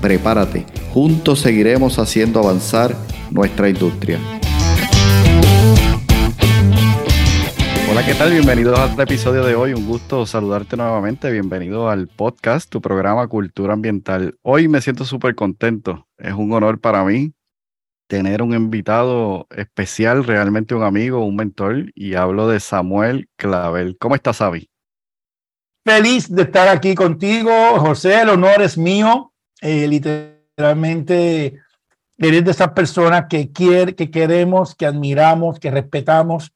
Prepárate, juntos seguiremos haciendo avanzar nuestra industria. Hola, ¿qué tal? Bienvenidos al episodio de hoy. Un gusto saludarte nuevamente. Bienvenido al podcast, tu programa Cultura Ambiental. Hoy me siento súper contento. Es un honor para mí tener un invitado especial, realmente un amigo, un mentor, y hablo de Samuel Clavel. ¿Cómo estás, Sabi? Feliz de estar aquí contigo, José. El honor es mío. Eh, literalmente eres de esas personas que, quiere, que queremos, que admiramos, que respetamos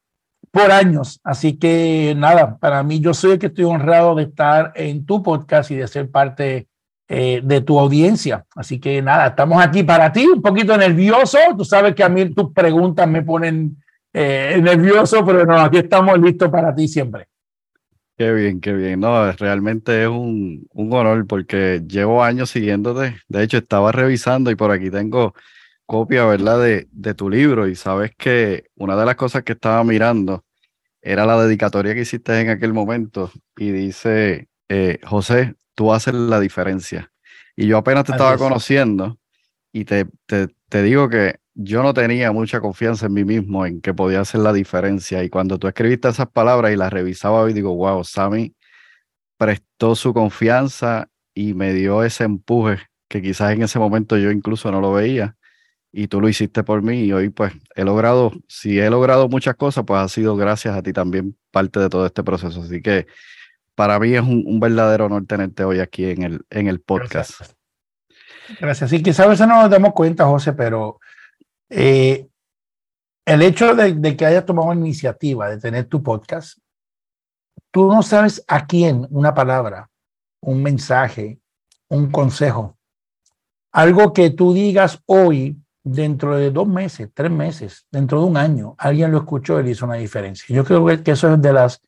por años. Así que nada, para mí yo soy el que estoy honrado de estar en tu podcast y de ser parte eh, de tu audiencia. Así que nada, estamos aquí para ti, un poquito nervioso. Tú sabes que a mí tus preguntas me ponen eh, nervioso, pero no, aquí estamos listos para ti siempre. Qué bien, qué bien. No, realmente es un, un honor porque llevo años siguiéndote. De hecho, estaba revisando y por aquí tengo copia, ¿verdad?, de, de tu libro y sabes que una de las cosas que estaba mirando era la dedicatoria que hiciste en aquel momento y dice, eh, José, tú haces la diferencia. Y yo apenas te estaba conociendo y te, te, te, digo que yo no tenía mucha confianza en mí mismo en que podía hacer la diferencia. Y cuando tú escribiste esas palabras y las revisaba hoy, digo, wow, Sammy prestó su confianza y me dio ese empuje que quizás en ese momento yo incluso no lo veía y tú lo hiciste por mí y hoy pues he logrado, si he logrado muchas cosas, pues ha sido gracias a ti también parte de todo este proceso. Así que para mí es un, verdadero honor tenerte hoy aquí en el, en el podcast. Gracias. Sí, quizás a veces no nos damos cuenta, José, pero eh, el hecho de, que hayas tomado iniciativa de tener tu podcast, tú no sabes a quién una palabra, un mensaje, un consejo, algo que tú digas hoy dentro de dos meses, tres meses, dentro de un año, alguien lo escuchó y le hizo una diferencia. Yo creo que eso es de las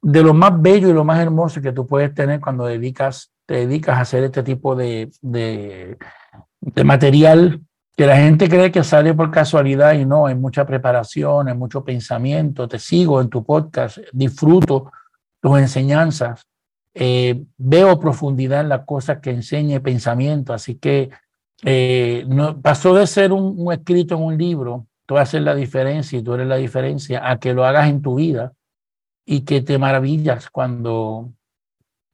de lo más bello y lo más hermoso que tú puedes tener cuando dedicas, te dedicas a hacer este tipo de, de material que la gente cree que sale por casualidad y no, hay mucha preparación, hay mucho pensamiento, te sigo en tu podcast, disfruto tus enseñanzas, eh, veo profundidad en las cosas que enseña pensamiento, así que eh, no, pasó de ser un, escrito en un libro, tú haces la diferencia y tú eres la diferencia, a que lo hagas en tu vida y que te maravillas cuando,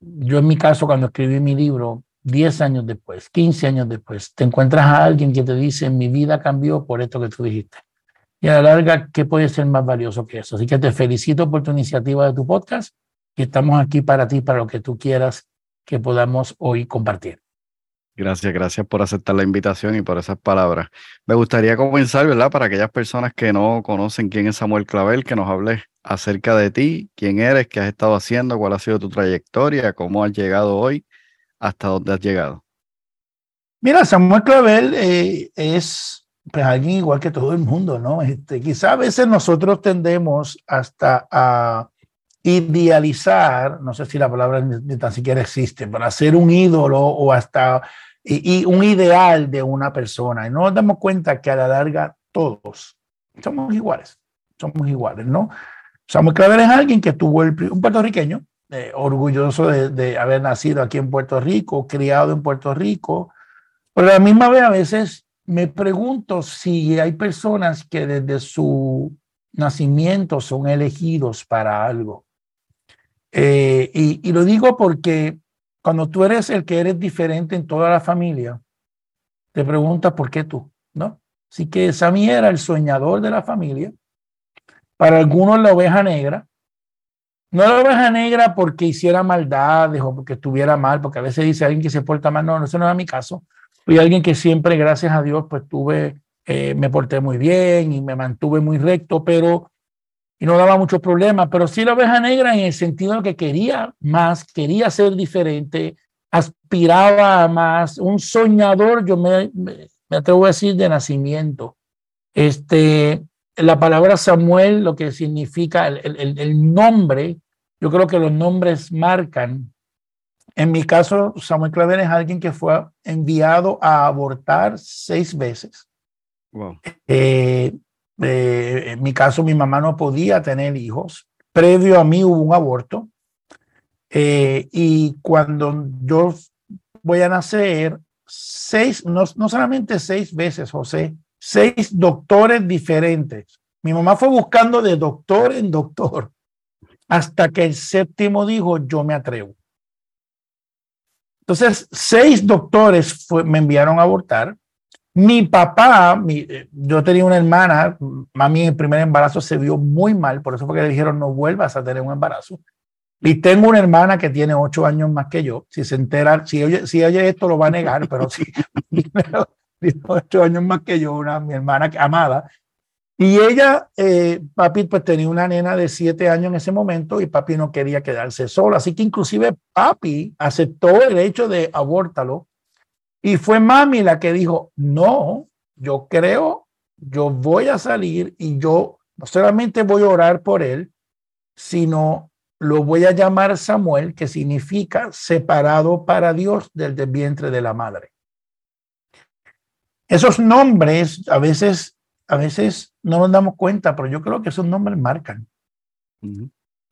yo en mi caso, cuando escribí mi libro, 10 años después, 15 años después, te encuentras a alguien que te dice, mi vida cambió por esto que tú dijiste. Y a la larga, ¿qué puede ser más valioso que eso? Así que te felicito por tu iniciativa de tu podcast y estamos aquí para ti, para lo que tú quieras que podamos hoy compartir. Gracias, gracias por aceptar la invitación y por esas palabras. Me gustaría comenzar, ¿verdad? Para aquellas personas que no conocen quién es Samuel Clavel, que nos hables acerca de ti, quién eres, qué has estado haciendo, cuál ha sido tu trayectoria, cómo has llegado hoy, hasta dónde has llegado. Mira, Samuel Clavel eh, es pues, alguien igual que todo el mundo, ¿no? Este, quizá a veces nosotros tendemos hasta a idealizar, no sé si la palabra ni tan siquiera existe, para hacer un ídolo o hasta y, un ideal de una persona. Y no nos damos cuenta que a la larga todos somos iguales, somos iguales, ¿no? Samuel Claver es alguien que tuvo el, un puertorriqueño, eh, orgulloso de, haber nacido aquí en Puerto Rico, criado en Puerto Rico, pero a la misma vez a veces me pregunto si hay personas que desde su nacimiento son elegidos para algo. Eh, y, y, lo digo porque cuando tú eres el que eres diferente en toda la familia, te preguntas por qué tú, ¿no? Así que Sammy era el soñador de la familia. Para algunos la oveja negra. No la oveja negra porque hiciera maldades o porque estuviera mal, porque a veces dice alguien que se porta mal. No, eso no es mi caso. Fui alguien que siempre, gracias a Dios, pues tuve, eh, me porté muy bien y me mantuve muy recto, pero y no daba muchos problemas, pero sí la oveja negra en el sentido de que quería más, quería ser diferente, aspiraba a más, un soñador, yo me, me atrevo a decir, de nacimiento. Este, la palabra Samuel, lo que significa el, el, nombre, yo creo que los nombres marcan. En mi caso, Samuel Claver es alguien que fue enviado a abortar seis veces. Eh, eh, en mi caso, mi mamá no podía tener hijos. Previo a mí hubo un aborto. Eh, y cuando yo voy a nacer, seis, no, no solamente seis veces, José, seis doctores diferentes. Mi mamá fue buscando de doctor en doctor hasta que el séptimo dijo, yo me atrevo. Entonces, seis doctores me enviaron a abortar. Mi papá, eh, yo tenía una hermana, mami en el primer embarazo se vio muy mal, por eso fue que le dijeron no vuelvas a tener un embarazo. Y tengo una hermana que tiene ocho años más que yo. Si se entera, si oye, si oye esto lo va a negar, pero sí, tiene ocho años más que yo, una, mi hermana amada. Y ella, eh, papi, pues tenía una nena de siete años en ese momento y papi no quería quedarse solo. Así que inclusive papi aceptó el hecho de abórtalo. Y fue mami la que dijo, no, yo creo, yo voy a salir y yo no solamente voy a orar por él, sino lo voy a llamar Samuel, que significa separado para Dios del, vientre de la madre. Esos nombres a veces, a veces no nos damos cuenta, pero yo creo que esos nombres marcan.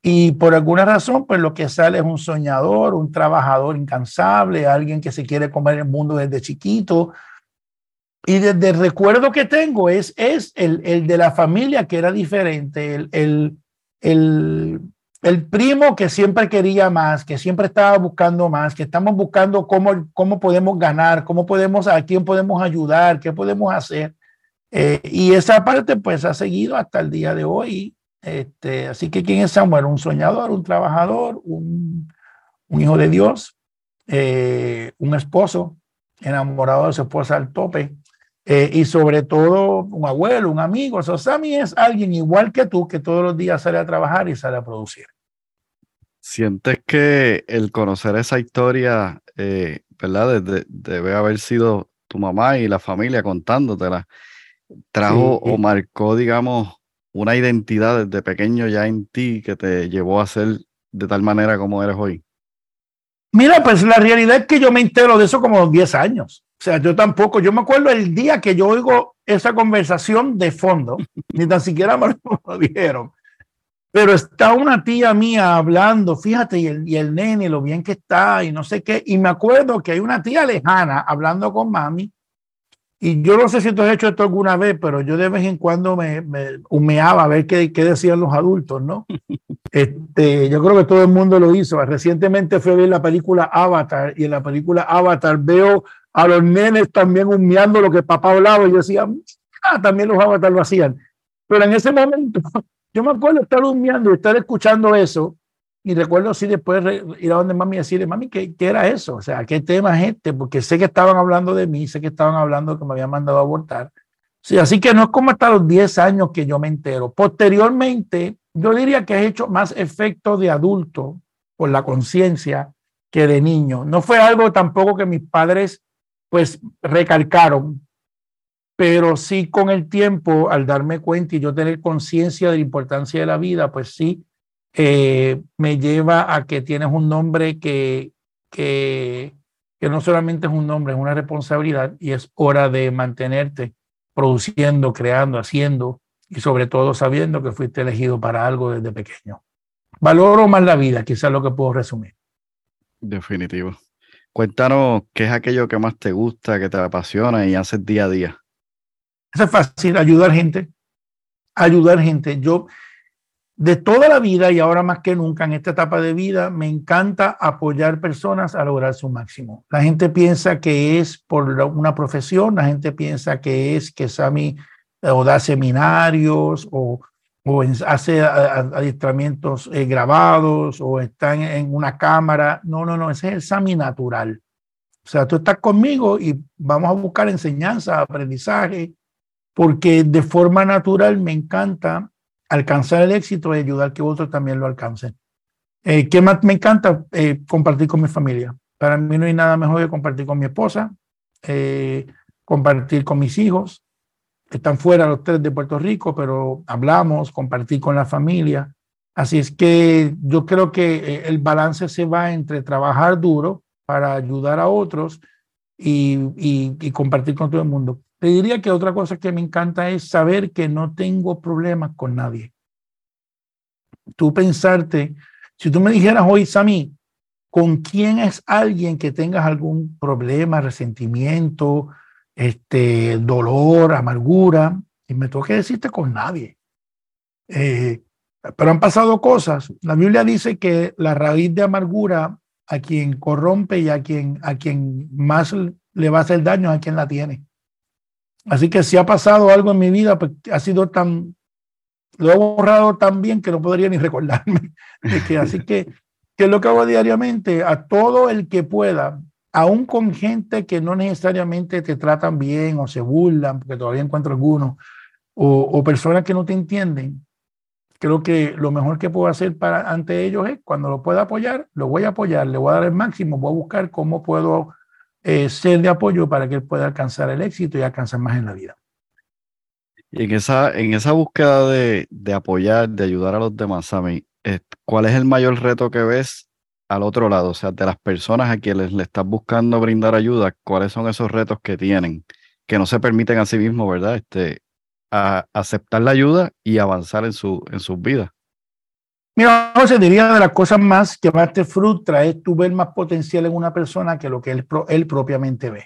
Y por alguna razón, pues lo que sale es un soñador, un trabajador incansable, alguien que se quiere comer el mundo desde chiquito. Y desde el recuerdo que tengo es, es el, el de la familia que era diferente, el, el, el el primo que siempre quería más, que siempre estaba buscando más, que estamos buscando cómo, cómo podemos ganar, cómo podemos, a quién podemos ayudar, qué podemos hacer. Eh, y esa parte pues ha seguido hasta el día de hoy. Este, así que ¿quién es Samuel? Un soñador, un trabajador, un, hijo de Dios, eh, un esposo enamorado de su esposa al tope. Eh, y sobre todo un abuelo, un amigo. So, Sammy es alguien igual que tú que todos los días sale a trabajar y sale a producir. ¿Sientes que el conocer esa historia, eh, ¿verdad? debe haber sido tu mamá y la familia contándotela, trajo o marcó, digamos, una identidad desde pequeño ya en ti que te llevó a ser de tal manera como eres hoy? Mira, pues la realidad es que yo me entero de eso como 10 años. O sea, yo tampoco, yo me acuerdo el día que yo oigo esa conversación de fondo, ni tan siquiera me lo dijeron. Pero está una tía mía hablando, fíjate, y el, y el nene, lo bien que está, y no sé qué. Y me acuerdo que hay una tía lejana hablando con mami, y yo no sé si tú has hecho esto alguna vez, pero yo de vez en cuando me, me humeaba a ver qué, qué, decían los adultos, ¿no? Este, yo creo que todo el mundo lo hizo. Recientemente fui a ver la película Avatar y en la película Avatar veo a los nenes también humeando lo que papá hablaba y yo decía, ah, también los Avatar lo hacían. Pero en ese momento, yo me acuerdo estar humeando y estar escuchando eso y recuerdo así después ir a donde mami y decirle, mami, ¿qué, ¿qué, era eso? O sea, ¿qué tema es este? Porque sé que estaban hablando de mí, sé que estaban hablando que me habían mandado a abortar. Sí, así que no es como hasta los 10 años que yo me entero. Posteriormente, yo diría que he hecho más efecto de adulto por la conciencia que de niño. No fue algo tampoco que mis padres pues recalcaron, pero sí con el tiempo, al darme cuenta y yo tener conciencia de la importancia de la vida, pues sí eh, me lleva a que tienes un nombre que, que, que no solamente es un nombre, es una responsabilidad y es hora de mantenerte produciendo, creando, haciendo y sobre todo sabiendo que fuiste elegido para algo desde pequeño. Valoro más la vida, quizás lo que puedo resumir. Definitivo. Cuéntanos qué es aquello que más te gusta, que te apasiona y haces día a día. Eso es fácil, ayudar gente. Ayudar gente. Yo, de toda la vida y ahora más que nunca en esta etapa de vida, me encanta apoyar personas a lograr su máximo. La gente piensa que es por una profesión, la gente piensa que es que Sami eh, o da seminarios o, o hace adiestramientos eh, grabados o está en, una cámara. No, no, no, ese es el Sami natural. O sea, tú estás conmigo y vamos a buscar enseñanza, aprendizaje, porque de forma natural me encanta alcanzar el éxito y ayudar que otros también lo alcancen. Eh, ¿Qué más me encanta? Eh, compartir con mi familia. Para mí no hay nada mejor que compartir con mi esposa. Eh, compartir con mis hijos. Están fuera los tres de Puerto Rico, pero hablamos, compartir con la familia. Así es que yo creo que eh, el balance se va entre trabajar duro para ayudar a otros y, y, compartir con todo el mundo. Te diría que otra cosa que me encanta es saber que no tengo problemas con nadie. Tú pensarte, si tú me dijeras hoy, Sami, ¿con quién es alguien que tengas algún problema, resentimiento, este, dolor, amargura? Y me tengo que decirte con nadie. Eh, pero han pasado cosas. La Biblia dice que la raíz de amargura a quien corrompe y a quien, a quien más le va a hacer daño a quien la tiene. Así que si ha pasado algo en mi vida, pues ha sido tan, lo he borrado tan bien que no podría ni recordarme. Que, así que, que es lo que hago diariamente, a todo el que pueda, aún con gente que no necesariamente te tratan bien o se burlan, porque todavía encuentro algunos, o, o personas que no te entienden, creo que lo mejor que puedo hacer para, ante ellos es cuando lo pueda apoyar, lo voy a apoyar, le voy a dar el máximo, voy a buscar cómo puedo eh, ser de apoyo para que él pueda alcanzar el éxito y alcanzar más en la vida. Y en esa, en esa búsqueda de, de apoyar, de ayudar a los demás, Sammy, ¿cuál es el mayor reto que ves al otro lado? O sea, de las personas a quienes le estás buscando brindar ayuda, ¿cuáles son esos retos que tienen? Que no se permiten a sí mismos, ¿verdad? Este, a aceptar la ayuda y avanzar en, su, en sus vidas. Mira, José, diría de las cosas más que más te frustra es tu ver más potencial en una persona que lo que él, él propiamente ve.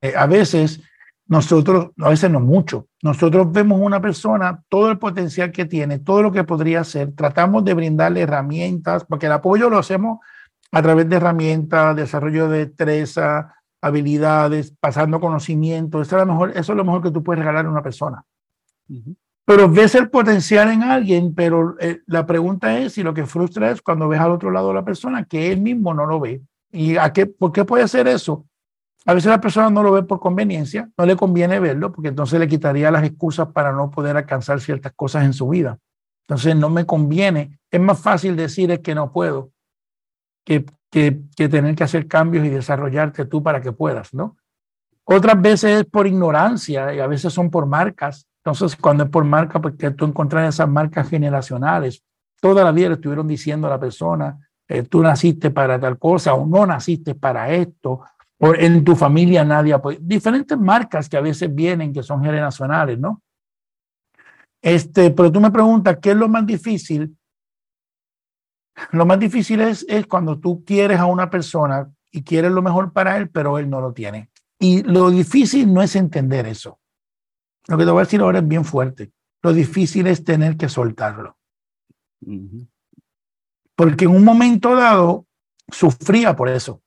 Eh, a veces, nosotros, a veces no mucho, nosotros vemos una persona, todo el potencial que tiene, todo lo que podría hacer, tratamos de brindarle herramientas, porque el apoyo lo hacemos a través de herramientas, desarrollo de destreza, habilidades, pasando conocimiento. Eso es, lo mejor, eso es lo mejor que tú puedes regalar a una persona. Pero ves el potencial en alguien, pero eh, la pregunta es si lo que frustra es cuando ves al otro lado de la persona que él mismo no lo ve. ¿Y a qué, por qué puede hacer eso? A veces la persona no lo ve por conveniencia, no le conviene verlo, porque entonces le quitaría las excusas para no poder alcanzar ciertas cosas en su vida. Entonces no me conviene. Es más fácil decir es que no puedo que que, tener que hacer cambios y desarrollarte tú para que puedas, ¿no? Otras veces es por ignorancia y a veces son por marcas. Entonces, cuando es por marca, porque pues, tú encuentras esas marcas generacionales. Toda la vida le estuvieron diciendo a la persona, eh, tú naciste para tal cosa o no naciste para esto, o en tu familia nadie apoya. Diferentes marcas que a veces vienen, que son generacionales, ¿no? Este, pero tú me preguntas, ¿qué es lo más difícil? Lo más difícil es, es cuando tú quieres a una persona y quieres lo mejor para él, pero él no lo tiene. Y lo difícil no es entender eso. Lo que te voy a decir ahora es bien fuerte. Lo difícil es tener que soltarlo. Porque en un momento dado sufría por eso.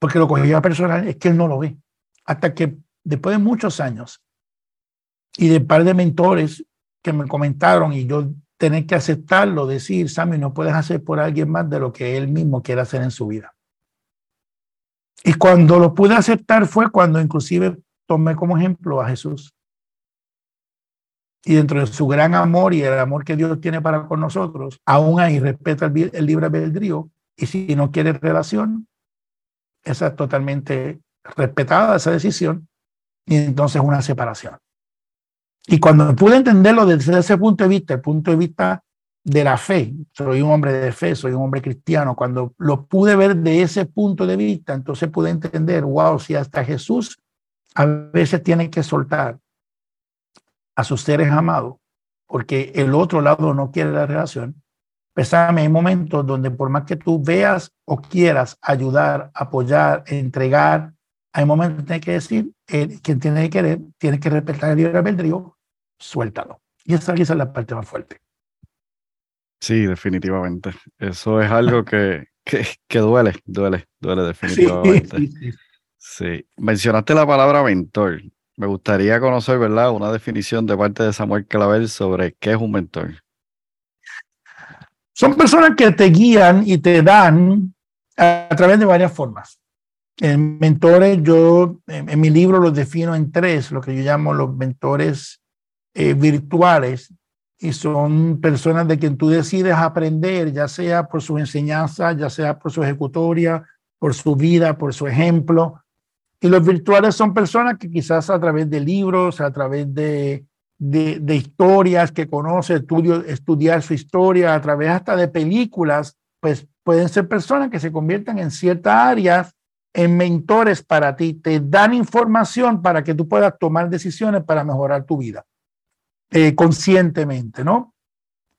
Porque lo cogía personal, es que él no lo ve. Hasta que después de muchos años y de un par de mentores que me comentaron y yo tener que aceptarlo, decir, Sammy, no puedes hacer por alguien más de lo que él mismo quiere hacer en su vida. Y cuando lo pude aceptar fue cuando inclusive tomé como ejemplo a Jesús. Y dentro de su gran amor y el amor que Dios tiene para con nosotros, aún ahí respeta el, el libre albedrío. Y si no quiere relación, esa es totalmente respetada, esa decisión. Y entonces una separación. Y cuando pude entenderlo desde ese punto de vista, el punto de vista de la fe, soy un hombre de fe, soy un hombre cristiano, cuando lo pude ver de ese punto de vista, entonces pude entender, wow, si hasta Jesús a veces tiene que soltar a sus seres amados, porque el otro lado no quiere la relación, Pésame, hay momentos donde por más que tú veas o quieras ayudar, apoyar, entregar, hay momentos que tienes que decir, eh, quien tiene que querer, tiene que respetar el libre albedrío, suéltalo. Y esa, esa es la parte más fuerte. Sí, definitivamente. Eso es algo que, que, que duele, duele, duele definitivamente. Sí, sí, sí. Mencionaste la palabra mentor. Me gustaría conocer, ¿verdad? Una definición de parte de Samuel Clavel sobre qué es un mentor. Son personas que te guían y te dan a través de varias formas. En mentores, yo en, mi libro los defino en tres, lo que yo llamo los mentores eh, virtuales, y son personas de quien tú decides aprender, ya sea por su enseñanza, ya sea por su ejecutoria, por su vida, por su ejemplo, Y los virtuales son personas que quizás a través de libros, a través de, de, historias que conoce, estudiar su historia, a través hasta de películas, pues pueden ser personas que se conviertan en ciertas áreas en mentores para ti, te dan información para que tú puedas tomar decisiones para mejorar tu vida eh, conscientemente, ¿no?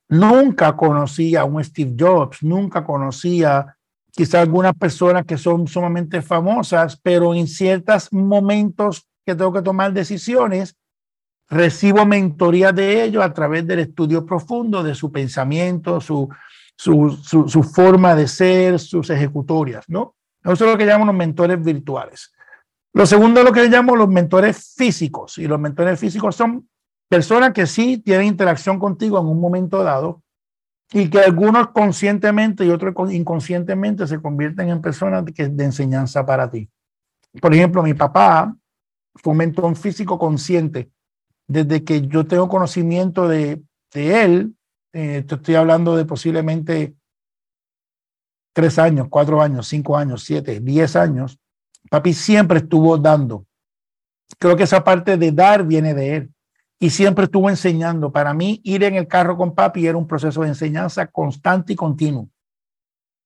Nunca conocí a un Steve Jobs, nunca conocía quizá algunas personas que son sumamente famosas, pero en ciertos momentos que tengo que tomar decisiones, recibo mentoría de ellos a través del estudio profundo de su pensamiento, su, su, forma de ser, sus ejecutorias, ¿no? Eso es lo que llamamos los mentores virtuales. Lo segundo es lo que llamamos los mentores físicos. Y los mentores físicos son personas que sí tienen interacción contigo en un momento dado y que algunos conscientemente y otros inconscientemente se convierten en personas de, de enseñanza para ti. Por ejemplo, mi papá fue un físico consciente. Desde que yo tengo conocimiento de, de él, eh, te estoy hablando de posiblemente tres años, cuatro años, cinco años, siete, diez años, papi siempre estuvo dando. Creo que esa parte de dar viene de él y siempre estuvo enseñando. Para mí, ir en el carro con papi era un proceso de enseñanza constante y continuo.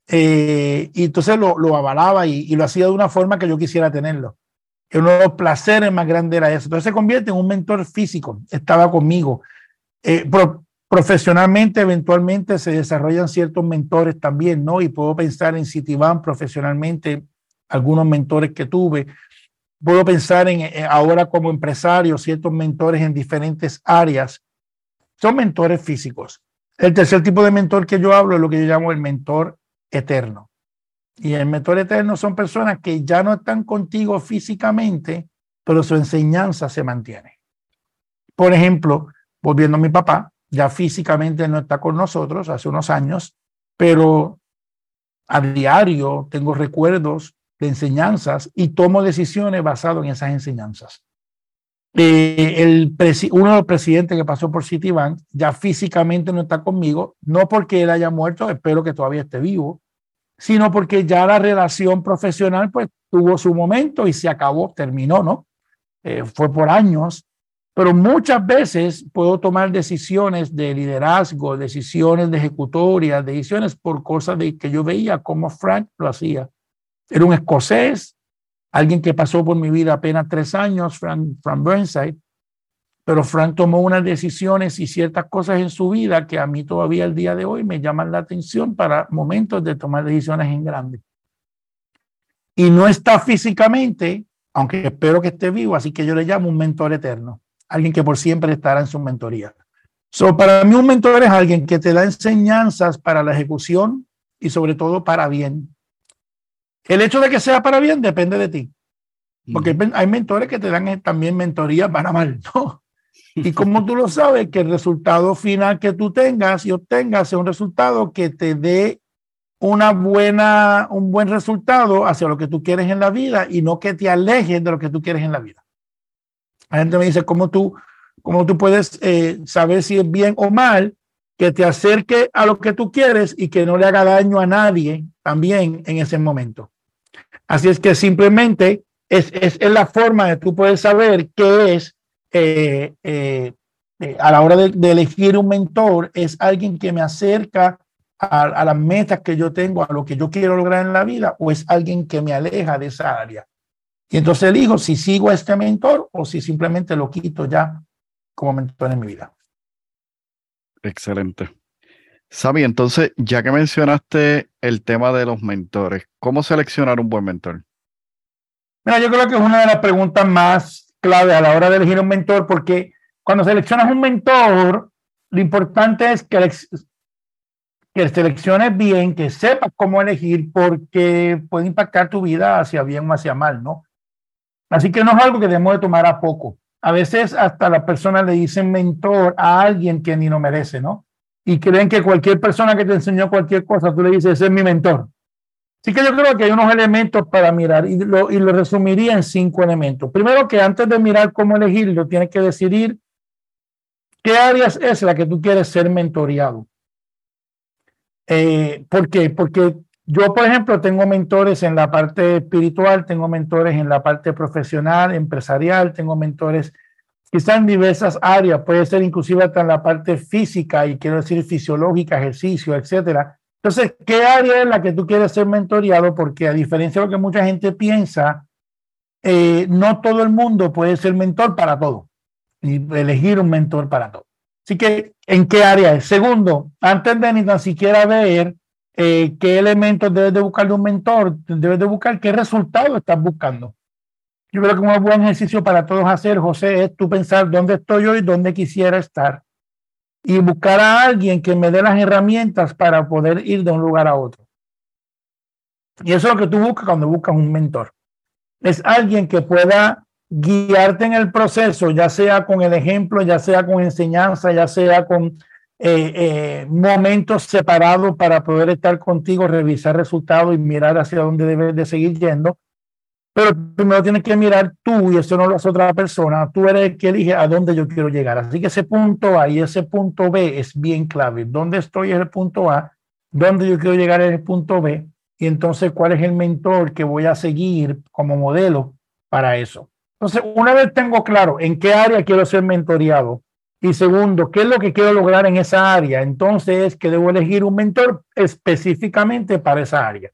Eh, y entonces lo, lo avalaba y, lo hacía de una forma que yo quisiera tenerlo. Uno de los placeres más grandes era eso. Entonces se convierte en un mentor físico. Estaba conmigo. Eh, Profesionalmente, eventualmente se desarrollan ciertos mentores también, ¿no? Y puedo pensar en Citibank profesionalmente, algunos mentores que tuve. Puedo pensar en, eh, ahora como empresario, ciertos mentores en diferentes áreas. Son mentores físicos. El tercer tipo de mentor que yo hablo es lo que yo llamo el mentor eterno. Y el mentor eterno son personas que ya no están contigo físicamente, pero su enseñanza se mantiene. Por ejemplo, volviendo a mi papá, ya físicamente no está con nosotros hace unos años, pero a diario tengo recuerdos de enseñanzas y tomo decisiones basadas en esas enseñanzas. Eh, el uno de los presidentes que pasó por Citibank ya físicamente no está conmigo, no porque él haya muerto, espero que todavía esté vivo, sino porque ya la relación profesional pues tuvo su momento y se acabó, terminó, ¿no? Eh, fue por años pero muchas veces puedo tomar decisiones de liderazgo, decisiones de ejecutoria, decisiones por cosas de que yo veía como Frank lo hacía. Era un escocés, alguien que pasó por mi vida apenas tres años, Frank, Frank Burnside, pero Frank tomó unas decisiones y ciertas cosas en su vida que a mí todavía el día de hoy me llaman la atención para momentos de tomar decisiones en grande. Y no está físicamente, aunque espero que esté vivo, así que yo le llamo un mentor eterno alguien que por siempre estará en su mentoría. So, para mí un mentor es alguien que te da enseñanzas para la ejecución y sobre todo para bien. El hecho de que sea para bien depende de ti. Porque hay mentores que te dan también mentoría para mal, ¿no? Y como tú lo sabes, que el resultado final que tú tengas y obtengas sea un resultado que te dé una buena, un buen resultado hacia lo que tú quieres en la vida y no que te alejes de lo que tú quieres en la vida. La gente me dice, ¿cómo tú, cómo tú puedes eh, saber si es bien o mal que te acerque a lo que tú quieres y que no le haga daño a nadie también en ese momento? Así es que simplemente es, es, la forma de tú poder saber qué es eh, eh, a la hora de, elegir un mentor, es alguien que me acerca a, a, las metas que yo tengo, a lo que yo quiero lograr en la vida, o es alguien que me aleja de esa área. Y entonces elijo si sigo a este mentor o si simplemente lo quito ya como mentor en mi vida. Excelente. Sabi, entonces, ya que mencionaste el tema de los mentores, ¿cómo seleccionar un buen mentor? Mira, yo creo que es una de las preguntas más clave a la hora de elegir un mentor, porque cuando seleccionas un mentor, lo importante es que, que selecciones bien, que sepas cómo elegir, porque puede impactar tu vida hacia bien o hacia mal, ¿no? Así que no es algo que debemos de tomar a poco. A veces hasta las personas le dicen mentor a alguien que ni lo merece, ¿no? Y creen que cualquier persona que te enseñó cualquier cosa, tú le dices, ese es mi mentor. Así que yo creo que hay unos elementos para mirar y lo, y lo resumiría en cinco elementos. Primero que antes de mirar cómo elegirlo, tienes que decidir qué áreas es la que tú quieres ser mentoreado. Eh, ¿Por qué? Porque yo, por ejemplo, tengo mentores en la parte espiritual, tengo mentores en la parte profesional, empresarial, tengo mentores quizás en diversas áreas, puede ser inclusive hasta en la parte física y quiero decir fisiológica, ejercicio, etcétera. Entonces, ¿qué área es la que tú quieres ser mentoreado? Porque a diferencia de lo que mucha gente piensa, eh, no todo el mundo puede ser mentor para todo y elegir un mentor para todo. Así que, ¿en qué área es? Segundo, antes de ni tan siquiera ver eh, qué elementos debes de buscar de un mentor, debes de buscar qué resultado estás buscando. Yo creo que un buen ejercicio para todos hacer, José, es tú pensar dónde estoy hoy, dónde quisiera estar y buscar a alguien que me dé las herramientas para poder ir de un lugar a otro. Y eso es lo que tú buscas cuando buscas un mentor. Es alguien que pueda guiarte en el proceso, ya sea con el ejemplo, ya sea con enseñanza, ya sea con eh, eh, momentos separados para poder estar contigo, revisar resultados y mirar hacia dónde debes de seguir yendo. Pero primero tienes que mirar tú y eso no lo hace otra persona. Tú eres el que elige a dónde yo quiero llegar. Así que ese punto A y ese punto B es bien clave. ¿Dónde estoy es el punto A? ¿Dónde yo quiero llegar es el punto B? Y entonces, ¿cuál es el mentor que voy a seguir como modelo para eso? Entonces, una vez tengo claro en qué área quiero ser mentoreado, y segundo, ¿qué es lo que quiero lograr en esa área? Entonces es que debo elegir un mentor específicamente para esa área.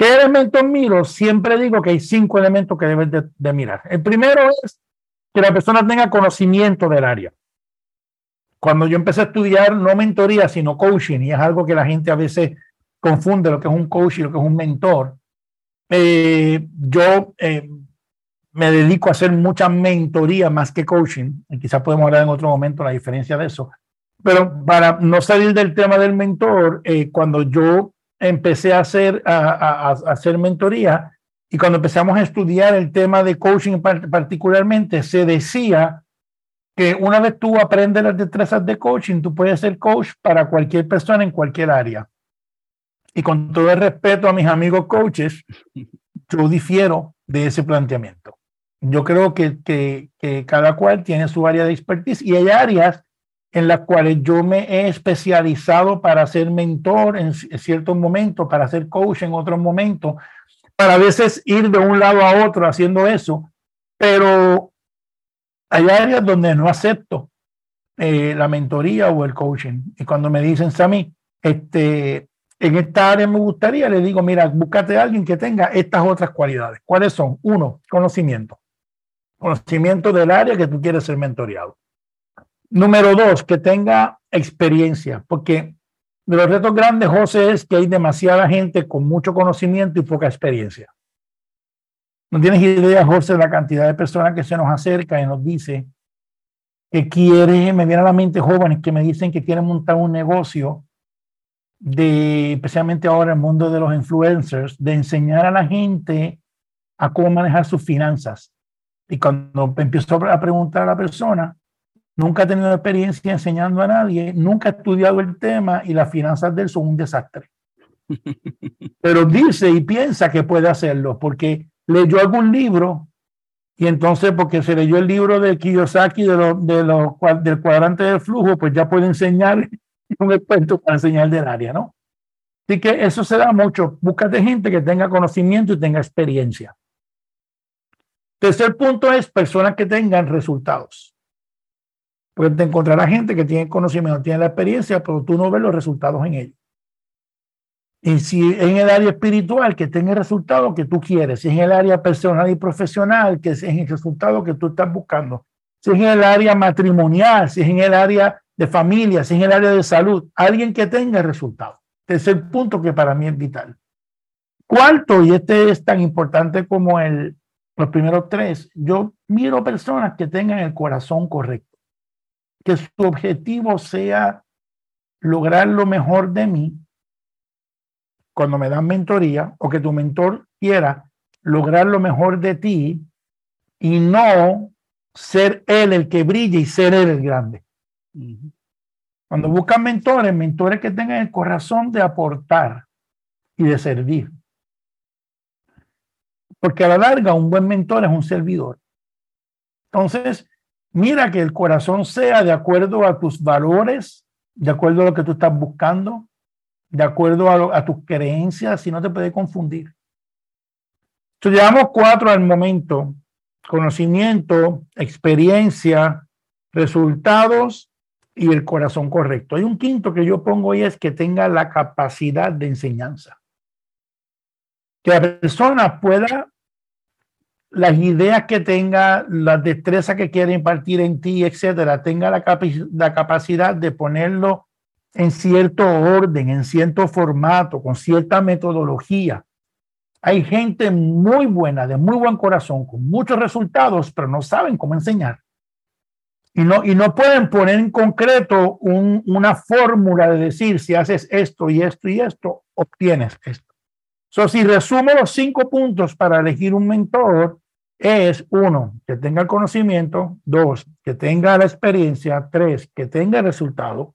¿Qué elementos miro? Siempre digo que hay cinco elementos que debes de, mirar. El primero es que la persona tenga conocimiento del área. Cuando yo empecé a estudiar, no mentoría, sino coaching, y es algo que la gente a veces confunde lo que es un coach y lo que es un mentor. Eh, yo eh, me dedico a hacer mucha mentoría más que coaching, y quizás podemos hablar en otro momento la diferencia de eso. Pero para no salir del tema del mentor, eh, cuando yo empecé a hacer, a, hacer mentoría y cuando empezamos a estudiar el tema de coaching particularmente, se decía que una vez tú aprendes las destrezas de coaching, tú puedes ser coach para cualquier persona en cualquier área. Y con todo el respeto a mis amigos coaches, yo difiero de ese planteamiento. Yo creo que, que, cada cual tiene su área de expertise y hay áreas en las cuales yo me he especializado para ser mentor en ciertos momentos, para ser coach en otros momentos, para a veces ir de un lado a otro haciendo eso, pero hay áreas donde no acepto eh, la mentoría o el coaching. Y cuando me dicen, Sammy, este, en esta área me gustaría, le digo, mira, búscate a alguien que tenga estas otras cualidades. ¿Cuáles son? Uno, conocimiento conocimiento del área que tú quieres ser mentoreado. Número dos, que tenga experiencia, porque de los retos grandes, José, es que hay demasiada gente con mucho conocimiento y poca experiencia. No tienes idea, José, de la cantidad de personas que se nos acerca y nos dice que quiere, me viene a la mente jóvenes que me dicen que quieren montar un negocio de, especialmente ahora en el mundo de los influencers, de enseñar a la gente a cómo manejar sus finanzas. Y cuando empiezo a preguntar a la persona, nunca ha tenido experiencia enseñando a nadie, nunca ha estudiado el tema y las finanzas de él son un desastre. Pero dice y piensa que puede hacerlo porque leyó algún libro y entonces porque se leyó el libro de Kiyosaki de de del cuadrante del flujo, pues ya puede enseñar un experto para enseñar del área, ¿no? Así que eso se da mucho. Búscate gente que tenga conocimiento y tenga experiencia. Tercer punto es personas que tengan resultados. Porque te encontrará gente que tiene conocimiento, tiene la experiencia, pero tú no ves los resultados en ellos. Y si en el área espiritual, que tenga el resultado que tú quieres. Si en el área personal y profesional, que es el resultado que tú estás buscando. Si es en el área matrimonial, si es en el área de familia, si es en el área de salud. Alguien que tenga resultado. Tercer punto que para mí es vital. Cuarto, y este es tan importante como el, los primeros tres, yo miro personas que tengan el corazón correcto, que su objetivo sea lograr lo mejor de mí cuando me dan mentoría o que tu mentor quiera lograr lo mejor de ti y no ser él el que brille y ser él el grande. Cuando buscan mentores, mentores que tengan el corazón de aportar y de servir. Porque a la larga un buen mentor es un servidor. Entonces, mira que el corazón sea de acuerdo a tus valores, de acuerdo a lo que tú estás buscando, de acuerdo a, tus creencias y no te puede confundir. Entonces, llevamos cuatro al momento. Conocimiento, experiencia, resultados y el corazón correcto. Hay un quinto que yo pongo y es que tenga la capacidad de enseñanza. Que la persona pueda, las ideas que tenga, las destrezas que quiere impartir en ti, etcétera, tenga la, la capacidad de ponerlo en cierto orden, en cierto formato, con cierta metodología. Hay gente muy buena, de muy buen corazón, con muchos resultados, pero no saben cómo enseñar. Y no, y no pueden poner en concreto una fórmula de decir si haces esto y esto y esto, obtienes esto. So, si resumo los cinco puntos para elegir un mentor, es uno, que tenga el conocimiento, dos, que tenga la experiencia, tres, que tenga el resultado,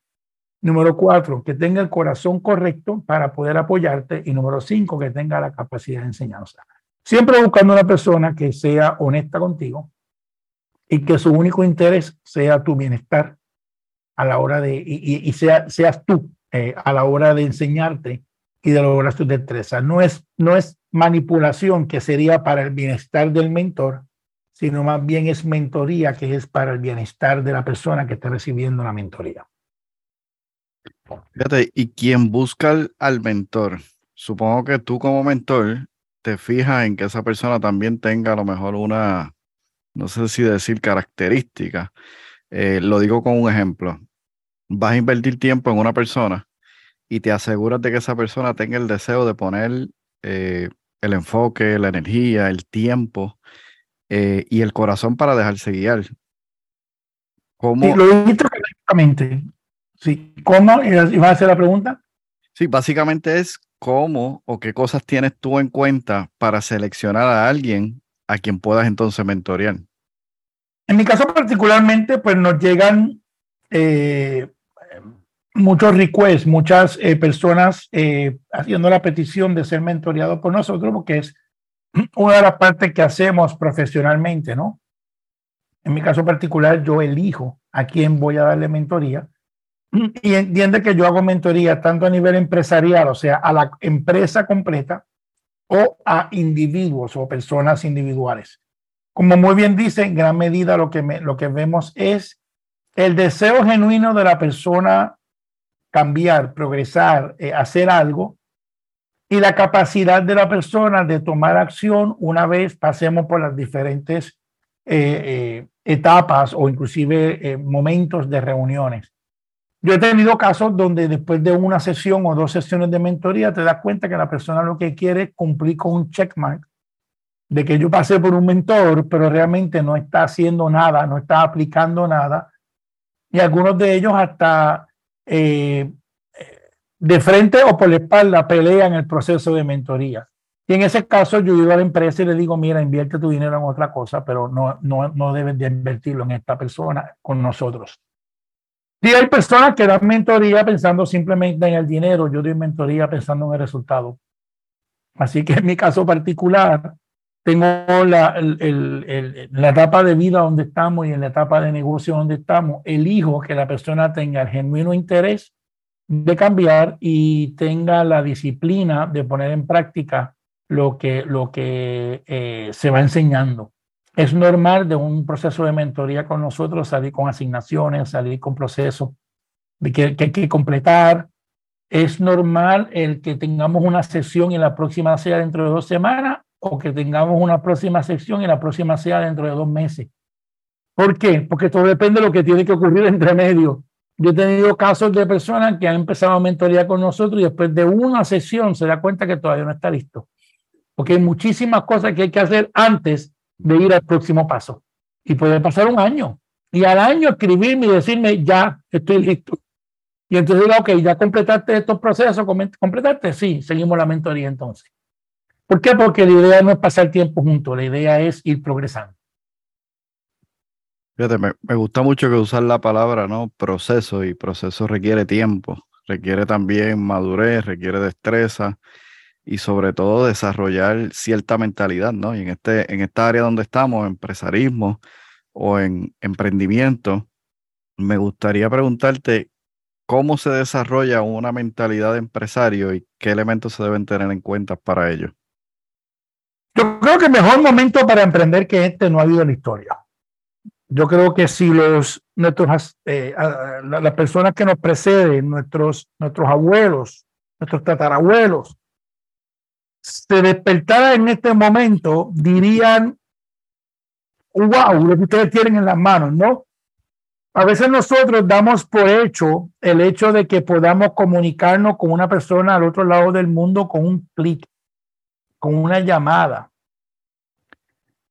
número cuatro, que tenga el corazón correcto para poder apoyarte y número cinco, que tenga la capacidad de enseñanza. Siempre buscando una persona que sea honesta contigo, y que su único interés sea tu bienestar a la hora de, y, sea, seas tú eh, a la hora de enseñarte y de lograr tu destreza. No es, no es manipulación que sería para el bienestar del mentor, sino más bien es mentoría que es para el bienestar de la persona que está recibiendo la mentoría. Fíjate, y quien busca al mentor, supongo que tú como mentor te fijas en que esa persona también tenga a lo mejor una, no sé si decir características. Eh, lo digo con un ejemplo. Vas a invertir tiempo en una persona y te aseguras de que esa persona tenga el deseo de poner eh, el enfoque, la energía, el tiempo eh, y el corazón para dejarse guiar. ¿Cómo? Sí, lo dijiste. Sí. ¿Cómo? ¿Y vas a hacer la pregunta? Sí, básicamente es cómo o qué cosas tienes tú en cuenta para seleccionar a alguien a quien puedas entonces mentorear. En mi caso particularmente, pues nos llegan eh, muchos requests, muchas eh, personas eh, haciendo la petición de ser mentoreado por nosotros, porque es una de las partes que hacemos profesionalmente, ¿no? En mi caso particular, yo elijo a quién voy a darle mentoría y entiende que yo hago mentoría tanto a nivel empresarial, o sea, a la empresa completa, o a individuos o personas individuales. Como muy bien dice, en gran medida lo que, lo que vemos es el deseo genuino de la persona cambiar, progresar, eh, hacer algo y la capacidad de la persona de tomar acción una vez pasemos por las diferentes eh, eh, etapas o inclusive momentos de reuniones. Yo he tenido casos donde después de una sesión o dos sesiones de mentoría te das cuenta que la persona lo que quiere es cumplir con un checkmark de que yo pasé por un mentor, pero realmente no está haciendo nada, no está aplicando nada. Y algunos de ellos hasta eh, de frente o por la espalda pelean el proceso de mentoría. Y en ese caso yo llego a la empresa y le digo, mira, invierte tu dinero en otra cosa, pero no, no, no debes de invertirlo en esta persona con nosotros. Y hay personas que dan mentoría pensando simplemente en el dinero, yo doy mentoría pensando en el resultado. Así que en mi caso particular, tengo la, la etapa de vida donde estamos y en la etapa de negocio donde estamos, elijo que la persona tenga el genuino interés de cambiar y tenga la disciplina de poner en práctica lo que, lo que eh, se va enseñando. Es normal de un proceso de mentoría con nosotros salir con asignaciones, salir con procesos que, que hay que completar. Es normal el que tengamos una sesión y la próxima sea dentro de dos semanas o que tengamos una próxima sección y la próxima sea dentro de dos meses. ¿Por qué? Porque todo depende de lo que tiene que ocurrir entre medio. Yo he tenido casos de personas que han empezado mentoría con nosotros y después de una sesión se da cuenta que todavía no está listo. Porque hay muchísimas cosas que hay que hacer antes de ir al próximo paso. Y puede pasar un año. Y al año escribirme y decirme, ya estoy listo. Y entonces digo, ok, ya completaste estos procesos, completaste, sí, seguimos la mentoría entonces. ¿Por qué? Porque la idea no es pasar tiempo juntos, la idea es ir progresando. Fíjate, me, me, gusta mucho que usar la palabra, ¿no? Proceso, y proceso requiere tiempo, requiere también madurez, requiere destreza, y sobre todo desarrollar cierta mentalidad, ¿no? Y en, este, en esta área donde estamos, empresarismo o en emprendimiento, me gustaría preguntarte ¿cómo se desarrolla una mentalidad de empresario y qué elementos se deben tener en cuenta para ello? Yo creo que el mejor momento para emprender que este no ha habido en la historia. Yo creo que si los nuestros eh, las personas que nos preceden, nuestros nuestros abuelos, nuestros tatarabuelos, se despertaran en este momento, dirían, wow, lo que ustedes tienen en las manos, ¿no? A veces nosotros damos por hecho el hecho de que podamos comunicarnos con una persona al otro lado del mundo con un clic con una llamada.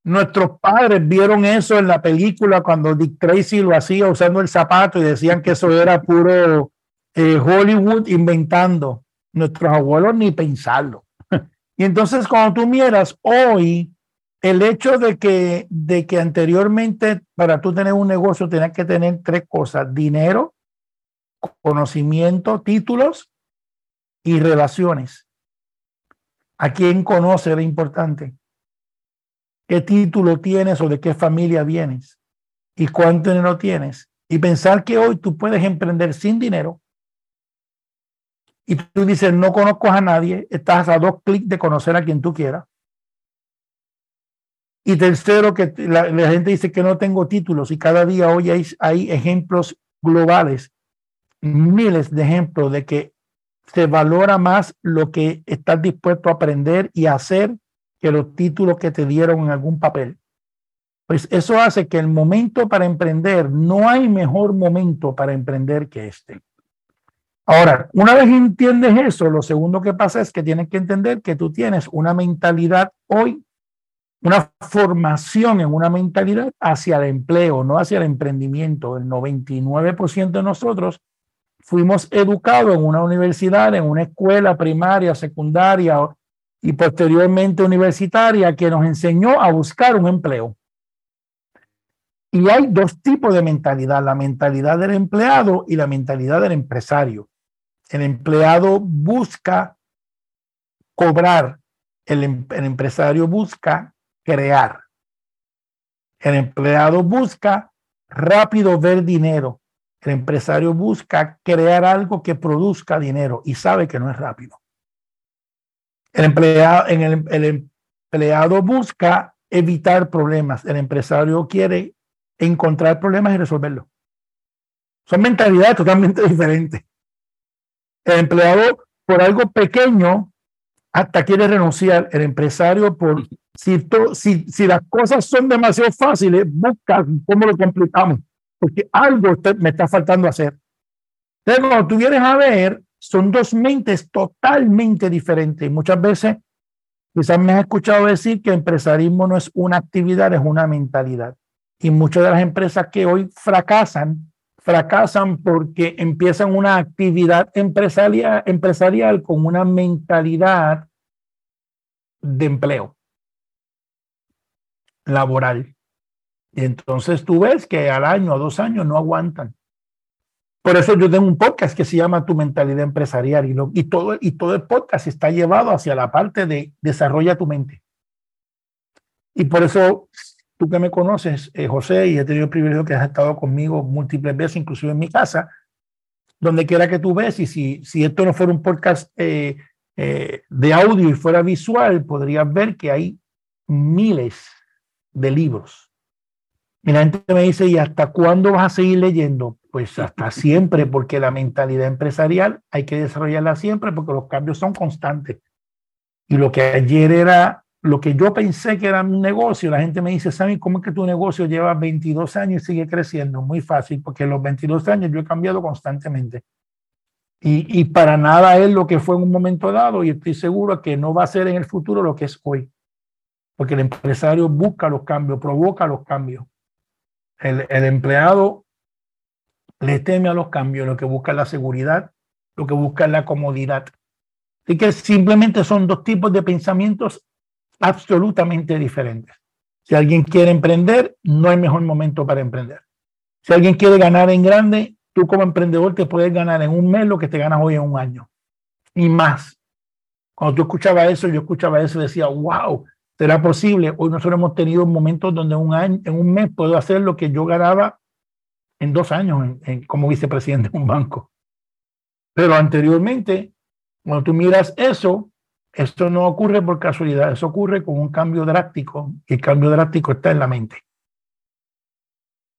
Nuestros padres vieron eso en la película cuando Dick Tracy lo hacía usando el zapato y decían que eso era puro eh, Hollywood inventando. Nuestros abuelos ni pensarlo. Y entonces cuando tú miras hoy, el hecho de que, de que anteriormente para tú tener un negocio tenías que tener tres cosas, dinero, conocimiento, títulos y relaciones. ¿A quién conoce lo importante? ¿Qué título tienes o de qué familia vienes? ¿Y cuánto dinero tienes? Y pensar que hoy tú puedes emprender sin dinero. Y tú dices, no conozco a nadie, estás a dos clics de conocer a quien tú quieras. Y tercero, que la, gente dice que no tengo títulos y cada día hoy hay, hay ejemplos globales, miles de ejemplos de que se valora más lo que estás dispuesto a aprender y hacer que los títulos que te dieron en algún papel. Pues eso hace que el momento para emprender, no hay mejor momento para emprender que este. Ahora, una vez entiendes eso, lo segundo que pasa es que tienes que entender que tú tienes una mentalidad hoy, una formación en una mentalidad hacia el empleo, no hacia el emprendimiento. El 99% de nosotros fuimos educados en una universidad, en una escuela primaria, secundaria y posteriormente universitaria que nos enseñó a buscar un empleo. Y hay dos tipos de mentalidad, la mentalidad del empleado y la mentalidad del empresario. El empleado busca cobrar, el, em, el empresario busca crear. El empleado busca rápido ver dinero. El empresario busca crear algo que produzca dinero y sabe que no es rápido. El empleado, en el, el empleado busca evitar problemas. El empresario quiere encontrar problemas y resolverlos. Son mentalidades totalmente diferentes. El empleado por algo pequeño hasta quiere renunciar. El empresario por si, si, si las cosas son demasiado fáciles, busca cómo lo complicamos porque algo me está faltando hacer. Entonces, cuando tú vienes a ver, son dos mentes totalmente diferentes. Muchas veces, quizás me has escuchado decir que empresarismo no es una actividad, es una mentalidad. Y muchas de las empresas que hoy fracasan, fracasan porque empiezan una actividad empresarial, empresarial con una mentalidad de empleo laboral. Y entonces tú ves que al año o dos años no aguantan. Por eso yo tengo un podcast que se llama Tu mentalidad empresarial y, y, todo, y todo el podcast está llevado hacia la parte de desarrolla tu mente. Y por eso tú que me conoces, eh, José, y he tenido el privilegio que has estado conmigo múltiples veces, inclusive en mi casa, donde quiera que tú ves, y si, si esto no fuera un podcast eh, eh, de audio y fuera visual, podrías ver que hay miles de libros y la gente me dice, ¿y hasta cuándo vas a seguir leyendo? Pues hasta siempre, porque la mentalidad empresarial hay que desarrollarla siempre porque los cambios son constantes. Y lo que ayer era, lo que yo pensé que era un negocio, la gente me dice, Sammy, ¿cómo es que tu negocio lleva 22 años y sigue creciendo? Muy fácil, porque en los 22 años yo he cambiado constantemente. Y, y para nada es lo que fue en un momento dado y estoy seguro que no va a ser en el futuro lo que es hoy. Porque el empresario busca los cambios, provoca los cambios. El, empleado le teme a los cambios, lo que busca es la seguridad, lo que busca es la comodidad. Así que simplemente son dos tipos de pensamientos absolutamente diferentes. Si alguien quiere emprender, no hay mejor momento para emprender. Si alguien quiere ganar en grande, tú como emprendedor te puedes ganar en un mes lo que te ganas hoy en un año. Y más. Cuando tú escuchabas eso, yo escuchaba eso y decía, wow, ¿Será posible? Hoy nosotros hemos tenido momentos donde un año, en un mes puedo hacer lo que yo ganaba en dos años como vicepresidente de un banco. Pero anteriormente, cuando tú miras eso, esto no ocurre por casualidad, eso ocurre con un cambio drástico y el cambio drástico está en la mente.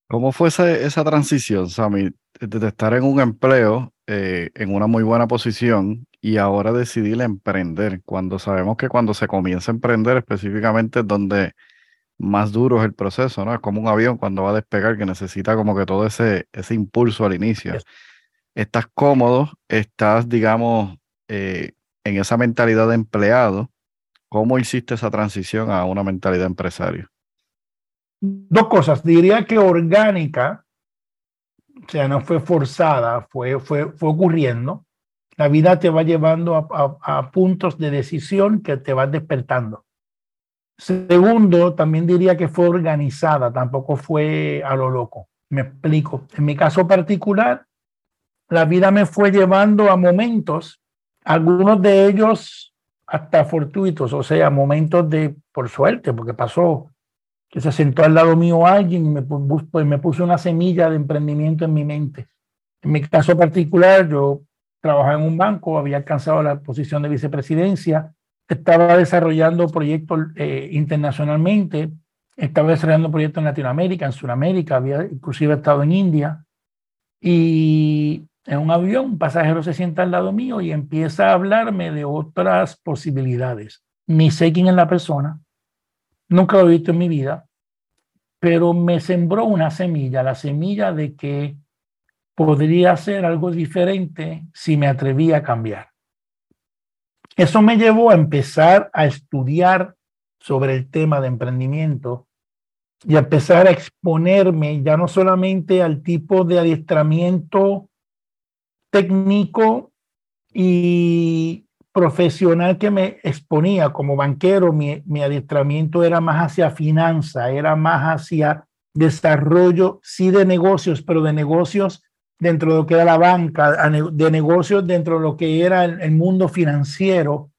¿Cómo fue esa, esa transición, Sammy, de estar en un empleo eh, en una muy buena posición y ahora decidir emprender? Cuando sabemos que cuando se comienza a emprender específicamente es donde más duro es el proceso, ¿no? Es como un avión cuando va a despegar que necesita como que todo ese, ese impulso al inicio. Estás cómodo, estás, digamos, eh, en esa mentalidad de empleado. ¿Cómo hiciste esa transición a una mentalidad de empresario? Dos cosas, diría que orgánica, o sea, no fue forzada, fue, fue, fue ocurriendo. La vida te va llevando a, puntos de decisión que te van despertando. Segundo, también diría que fue organizada, tampoco fue a lo loco. Me explico. En mi caso particular, la vida me fue llevando a momentos, algunos de ellos hasta fortuitos, o sea, momentos de, por suerte, porque pasó que se sentó al lado mío alguien y me, pues me puso una semilla de emprendimiento en mi mente. En mi caso particular, yo trabajaba en un banco, había alcanzado la posición de vicepresidencia, estaba desarrollando proyectos eh, internacionalmente, estaba desarrollando proyectos en Latinoamérica, en Sudamérica, había inclusive estado en India. Y en un avión, un pasajero se sienta al lado mío y empieza a hablarme de otras posibilidades. Ni sé quién es la persona, nunca lo he visto en mi vida, pero me sembró una semilla, la semilla de que podría hacer algo diferente si me atrevía a cambiar. Eso me llevó a empezar a estudiar sobre el tema de emprendimiento y a empezar a exponerme ya no solamente al tipo de adiestramiento técnico y profesional que me exponía como banquero, mi, mi adiestramiento era más hacia finanza, era más hacia desarrollo, sí de negocios, pero de negocios dentro de lo que era la banca, de negocios dentro de lo que era el, mundo financiero.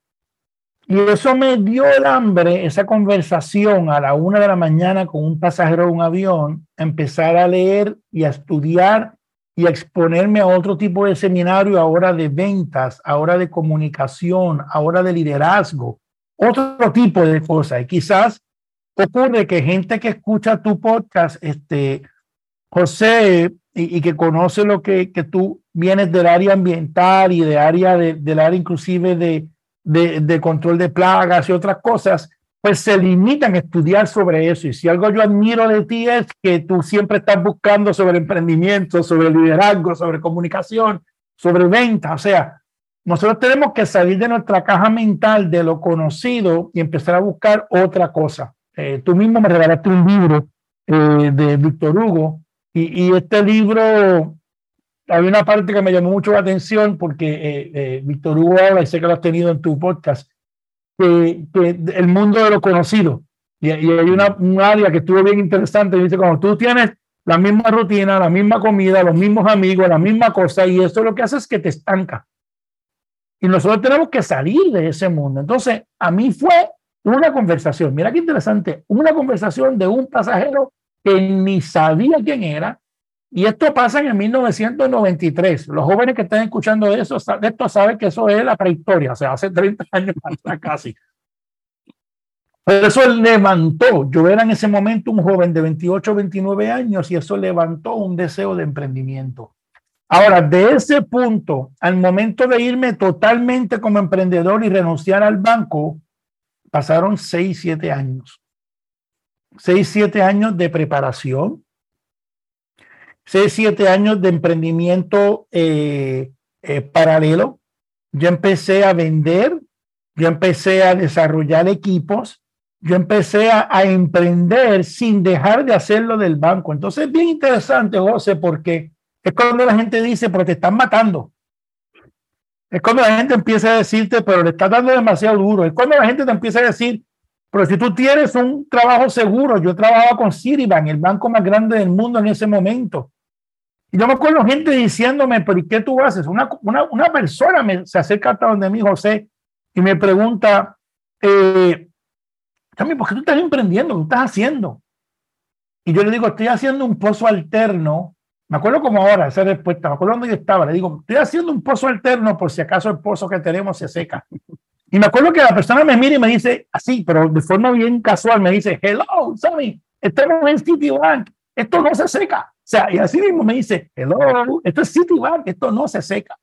Y eso me dio el hambre, esa conversación a la una de la mañana con un pasajero de un avión, empezar a leer y a estudiar y a exponerme a otro tipo de seminario, ahora de ventas, ahora de comunicación, ahora de liderazgo, otro tipo de cosas. Y quizás ocurre que gente que escucha tu podcast, este, José, y, que conoce lo que, que, tú vienes del área ambiental y de área de, del área inclusive de, de, control de plagas y otras cosas, pues se limitan a estudiar sobre eso. Y si algo yo admiro de ti es que tú siempre estás buscando sobre emprendimiento, sobre liderazgo, sobre comunicación, sobre venta. O sea, nosotros tenemos que salir de nuestra caja mental, de lo conocido y empezar a buscar otra cosa. Eh, tú mismo me regalaste un libro eh, de Víctor Hugo y, este libro, hay una parte que me llamó mucho la atención porque eh, eh, Víctor Hugo habla, y sé que lo has tenido en tu podcast, que, el mundo de lo conocido. Y, hay una, un área que estuvo bien interesante. Dice, como tú tienes la misma rutina, la misma comida, los mismos amigos, la misma cosa, y eso lo que hace es que te estanca. Y nosotros tenemos que salir de ese mundo. Entonces, a mí fue una conversación, mira qué interesante, una conversación de un pasajero que ni sabía quién era. Y esto pasa en el 1993. Los jóvenes que están escuchando eso, esto saben que eso es la prehistoria, o sea, hace 30 años casi. Pero eso levantó, yo era en ese momento un joven de 28, 29 años y eso levantó un deseo de emprendimiento. Ahora, de ese punto al momento de irme totalmente como emprendedor y renunciar al banco, pasaron 6, 7 años seis, siete años de preparación, seis, siete años de emprendimiento eh, eh, paralelo. Yo empecé a vender, yo empecé a desarrollar equipos, yo empecé a, a, emprender sin dejar de hacerlo del banco. Entonces es bien interesante, José, porque es cuando la gente dice, pero te están matando. Es cuando la gente empieza a decirte, pero le estás dando demasiado duro. Es cuando la gente te empieza a decir, pero si tú tienes un trabajo seguro, yo trabajaba con Citibank, el banco más grande del mundo en ese momento. Y yo me acuerdo gente diciéndome, pero ¿y qué tú haces? Una, una, una persona me, se acerca hasta donde mí, José, y me pregunta, eh, ¿por qué tú estás emprendiendo? ¿Qué estás haciendo? Y yo le digo, estoy haciendo un pozo alterno Me acuerdo como ahora, esa respuesta, me acuerdo donde yo estaba, le digo, estoy haciendo un pozo alterno por si acaso el pozo que tenemos se seca. Y me acuerdo que la persona me mira y me dice, así, pero de forma bien casual, me dice, hello, Sammy, estamos en Citibank, esto no se seca. O sea, y así mismo me dice, hello, esto es Citibank, esto no se seca.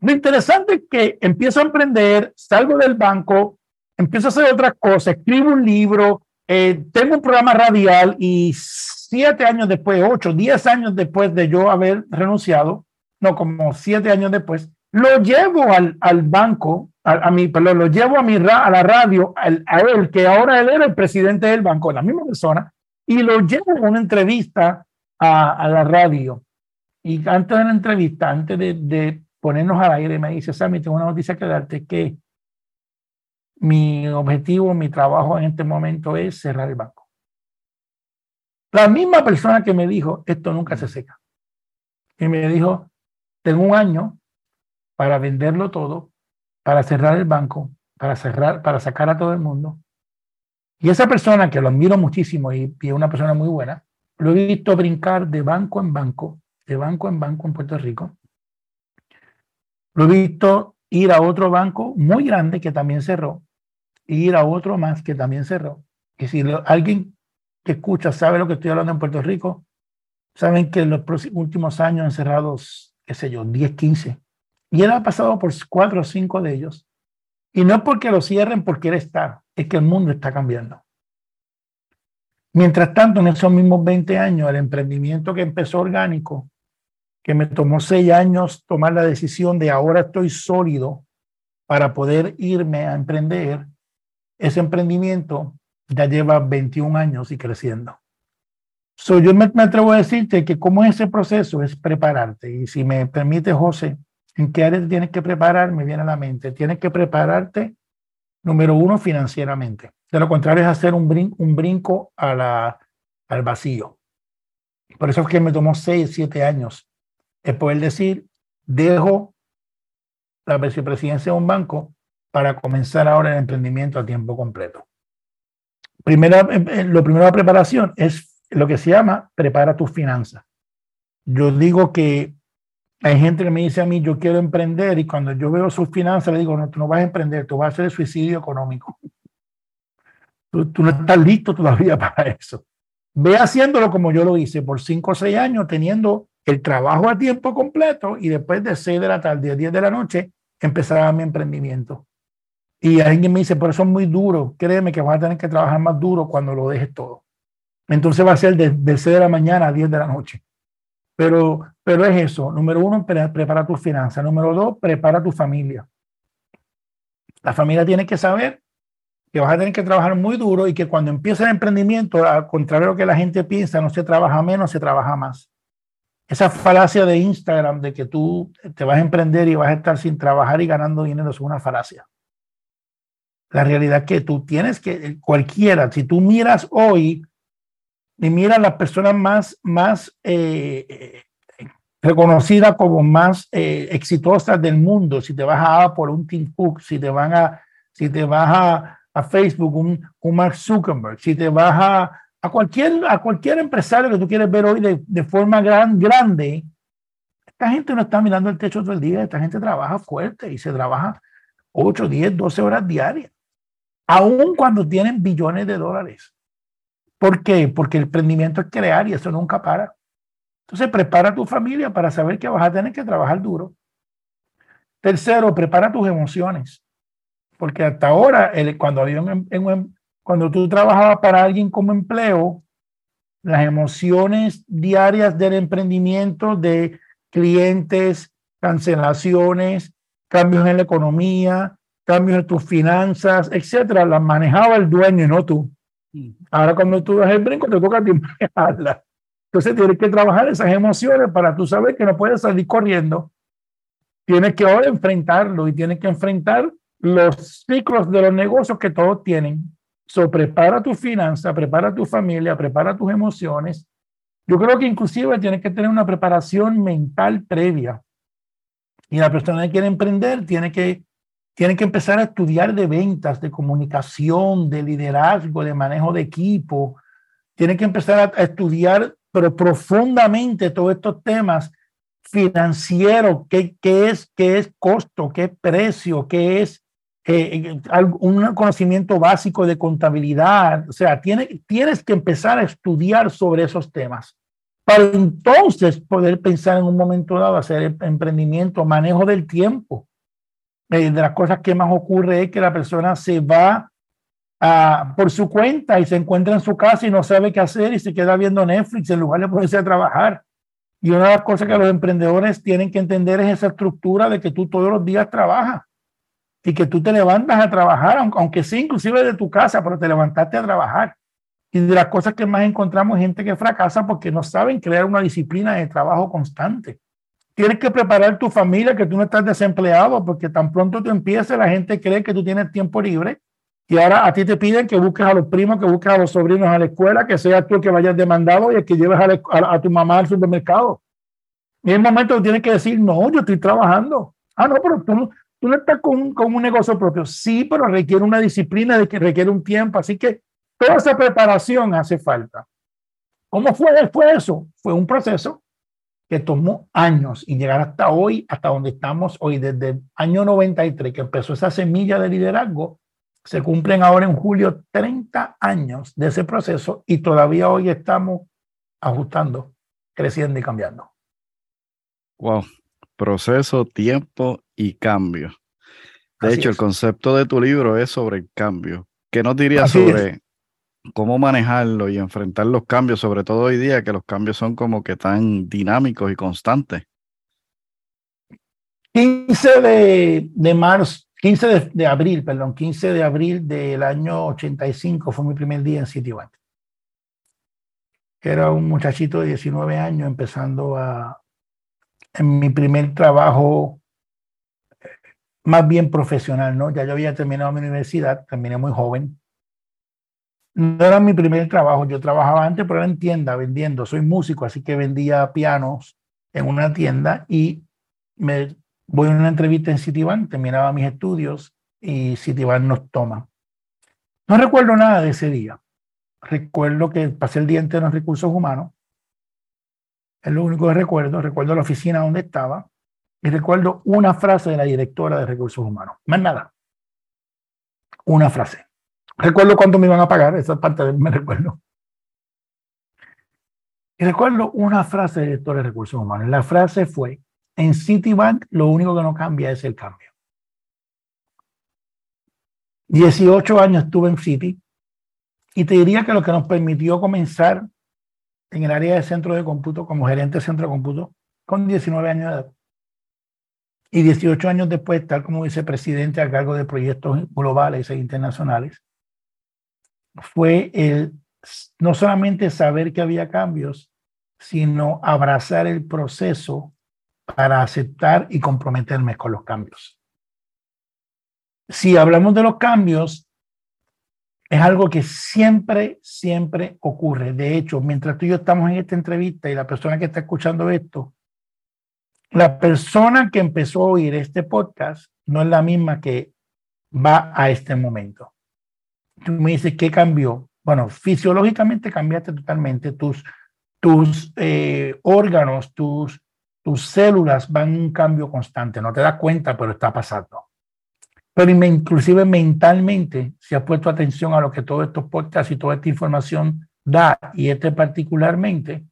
Lo interesante es que empiezo a emprender, salgo del banco, empiezo a hacer otras cosas, escribo un libro, eh, tengo un programa radial y siete años después, ocho, diez años después de yo haber renunciado, no, como siete años después, lo llevo al, al banco, a, mi, perdón, lo llevo a, mi, a la radio, a él, que ahora él era el presidente del banco, la misma persona, y lo llevo a una entrevista a, a la radio. Y antes de la entrevista, antes de, de ponernos al aire, me dice, Sammy, tengo una noticia que darte, que mi objetivo, mi trabajo en este momento es cerrar el banco. La misma persona que me dijo, esto nunca se seca. Y me dijo, tengo un año para venderlo todo, para cerrar el banco, para cerrar, para sacar a todo el mundo. Y esa persona, que lo admiro muchísimo y, y es una persona muy buena, lo he visto brincar de banco en banco, de banco en banco en Puerto Rico. Lo he visto ir a otro banco muy grande que también cerró, e ir a otro más que también cerró. Y si alguien que escucha sabe lo que estoy hablando en Puerto Rico, saben que en los últimos años han cerrado, qué sé yo, 10, 15. Y él ha pasado por cuatro o cinco de ellos. Y no es porque lo cierren porque él está, es que el mundo está cambiando. Mientras tanto, en esos mismos 20 años, el emprendimiento que empezó orgánico, que me tomó seis años tomar la decisión de ahora estoy sólido para poder irme a emprender, ese emprendimiento ya lleva 21 años y creciendo. So, yo me, atrevo a decirte que como ese proceso es prepararte. Y si me permite, José, ¿en qué áreas tienes que preparar? Me viene a la mente. Tienes que prepararte, número uno, financieramente. De lo contrario, es hacer un, brin un brinco al vacío. Por eso es que me tomó seis, siete años es poder decir, dejo la vicepresidencia de un banco para comenzar ahora el emprendimiento a tiempo completo. Primera, eh, eh, lo primero de preparación es lo que se llama prepara tus finanzas. Yo digo que hay gente que me dice a mí, yo quiero emprender y cuando yo veo sus finanzas le digo, no, tú no vas a emprender, tú vas a hacer el suicidio económico. Tú, tú no estás listo todavía para eso. Ve haciéndolo como yo lo hice por cinco o seis años, teniendo el trabajo a tiempo completo y después de seis de la tarde a 10 de la noche empezaba mi emprendimiento. Y alguien me dice, pero eso es muy duro, créeme que vas a tener que trabajar más duro cuando lo dejes todo. Entonces va a ser de, de 6 de la mañana a 10 de la noche. Pero, pero es eso. Número uno, prepara tus finanzas. Número dos, prepara tu familia. La familia tiene que saber que vas a tener que trabajar muy duro y que cuando empieza el emprendimiento, al contrario de lo que la gente piensa, no se trabaja menos, se trabaja más. Esa falacia de Instagram de que tú te vas a emprender y vas a estar sin trabajar y ganando dinero es una falacia. La realidad es que tú tienes que, cualquiera, si tú miras hoy y miras las personas más, más eh, reconocidas como más eh, exitosas del mundo, si te vas a Apple, un Tim Cook, si te, van a, si te vas a, Facebook, un, un, Mark Zuckerberg, si te vas a, a, cualquier, a cualquier empresario que tú quieres ver hoy de, de forma gran, grande, esta gente no está mirando el techo todo el día, esta gente trabaja fuerte y se trabaja 8, 10, 12 horas diarias aun cuando tienen billones de dólares. ¿Por qué? Porque el emprendimiento es crear y eso nunca para. Entonces, prepara a tu familia para saber que vas a tener que trabajar duro. Tercero, prepara tus emociones. Porque hasta ahora, cuando, había em, cuando tú trabajabas para alguien como empleo, las emociones diarias del emprendimiento de clientes, cancelaciones, cambios en la economía, cambios en tus finanzas, etcétera, las manejaba el dueño y no tú. Ahora cuando tú das el brinco te toca a ti manejarla. Entonces tienes que trabajar esas emociones para tú saber que no puedes salir corriendo. Tienes que ahora enfrentarlo y tienes que enfrentar los ciclos de los negocios que todos tienen. So, prepara tu finanza, prepara tu familia, prepara tus emociones. Yo creo que inclusive tienes que tener una preparación mental previa. Y la persona que quiere emprender tiene que tienen que empezar a estudiar de ventas, de comunicación, de liderazgo, de manejo de equipo. Tienen que empezar a, estudiar pero profundamente todos estos temas financieros, qué, qué es, qué es costo, qué precio, qué es eh, un conocimiento básico de contabilidad. O sea, tiene, tienes que empezar a estudiar sobre esos temas para entonces poder pensar en un momento dado hacer emprendimiento, manejo del tiempo. Eh, de las cosas que más ocurre es que la persona se va a, por su cuenta y se encuentra en su casa y no sabe qué hacer y se queda viendo Netflix en lugar de ponerse a trabajar. Y una de las cosas que los emprendedores tienen que entender es esa estructura de que tú todos los días trabajas y que tú te levantas a trabajar, aunque sea inclusive de tu casa, pero te levantaste a trabajar. Y de las cosas que más encontramos gente que fracasa porque no saben crear una disciplina de trabajo constante. Tienes que preparar tu familia, que tú no estás desempleado, porque tan pronto tú empieces, la gente cree que tú tienes tiempo libre y ahora a ti te piden que busques a los primos, que busques a los sobrinos a la escuela, que seas tú el que vayas demandado y el que lleves a, tu mamá al supermercado. En el momento que tienes que decir, no, yo estoy trabajando. Ah, no, pero tú, no estás con, con un negocio propio. Sí, pero requiere una disciplina de que requiere un tiempo. Así que Toda esa preparación hace falta. ¿Cómo fue después eso? Fue un proceso que tomó años y llegar hasta hoy, hasta donde estamos hoy, desde el año 93, que empezó esa semilla de liderazgo, se cumplen ahora en julio 30 años de ese proceso y todavía hoy estamos ajustando, creciendo y cambiando. Wow, proceso, tiempo y cambio. De hecho, el concepto de tu libro es sobre el cambio. ¿Qué nos dirías sobre cómo manejarlo y enfrentar los cambios, sobre todo hoy día que los cambios son como que tan dinámicos y constantes. 15 de, de marzo, 15 de, abril, perdón, 15 de abril del año 85 fue mi primer día en Citibank. Era un muchachito de 19 años empezando a, en mi primer trabajo más bien profesional, ¿no? Ya yo había terminado mi universidad, terminé muy joven, no era mi primer trabajo, yo trabajaba antes, pero era en tienda vendiendo. Soy músico, así que vendía pianos en una tienda y me voy a una entrevista en Citibank, terminaba mis estudios y Citibank nos toma. No recuerdo nada de ese día. Recuerdo que pasé el día entero en recursos humanos. Es lo único que recuerdo. Recuerdo la oficina donde estaba y recuerdo una frase de la directora de recursos humanos. Más nada. Una frase. Recuerdo cuánto me iban a pagar, esa parte de me recuerdo. Y recuerdo una frase del director de recursos humanos. La frase fue, en Citibank lo único que no cambia es el cambio. 18 años estuve en Citi y te diría que lo que nos permitió comenzar en el área de centro de cómputo como gerente de centro de cómputo con 19 años de edad. Y 18 años después estar como vicepresidente a cargo de proyectos globales e internacionales fue el no solamente saber que había cambios, sino abrazar el proceso para aceptar y comprometerme con los cambios. Si hablamos de los cambios, es algo que siempre, siempre ocurre. De hecho, mientras tú y yo estamos en esta entrevista y la persona que está escuchando esto, la persona que empezó a oír este podcast no es la misma que va a este momento tú me dices, ¿qué cambió? Bueno, fisiológicamente cambiaste totalmente. Tus, tus eh, órganos, tus, tus células van en un cambio constante. No te das cuenta, pero está pasando. Pero inclusive mentalmente, si has puesto atención a lo que todos estos podcasts y toda esta información da, y este particularmente,